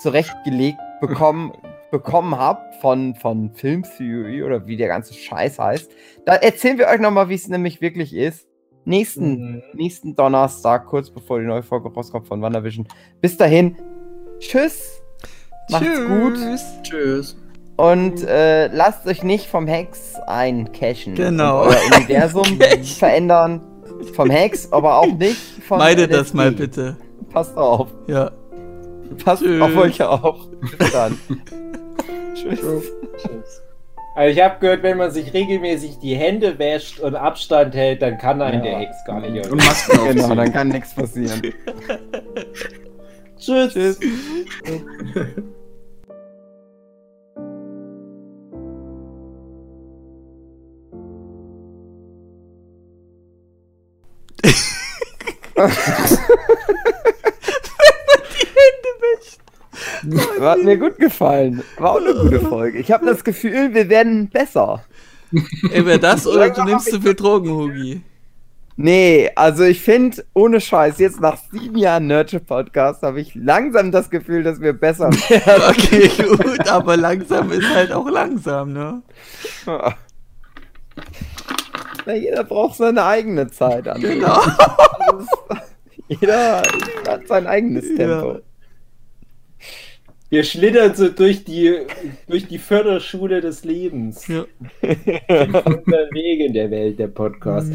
zurechtgelegt <laughs> bekommen, bekommen habt von, von Film Theory oder wie der ganze Scheiß heißt, da erzählen wir euch nochmal, wie es nämlich wirklich ist. Nächsten, Mhm. nächsten Donnerstag, kurz bevor die neue Folge rauskommt von WandaVision. Bis dahin, tschüss, macht's gut tschüss. Und äh, lasst euch nicht vom Hex eincashen. Genau. Euer Universum <laughs> verändern. Vom Hex, aber auch nicht von Meidet das mal bitte. Passt auf. Ja. Passt Tschüss. auf euch auf. Bis dann. <laughs> Tschüss. Also ich habe gehört, wenn man sich regelmäßig die Hände wäscht und Abstand hält, dann kann einen Ja. der Hex gar nicht. Und Masken Genau, dann kann nichts passieren. <laughs> Tschüss. Tschüss. Hat mir gut gefallen. War auch eine gute Folge. Ich habe das Gefühl, wir werden besser. Entweder das oder du nimmst zu viel Drogen, Hugi. Nee, also ich finde, ohne Scheiß, jetzt nach sieben Jahren Nerdship-Podcast habe ich langsam das Gefühl, dass wir besser werden. <laughs> Okay, gut, aber langsam ist halt auch langsam, ne? <laughs> Na, jeder braucht seine eigene Zeit. André. Genau. <laughs> Jeder hat sein eigenes Tempo. Wir schlittern so durch die, durch die Förderschule des Lebens. Ja. Unser Weg in der Welt, der Podcast.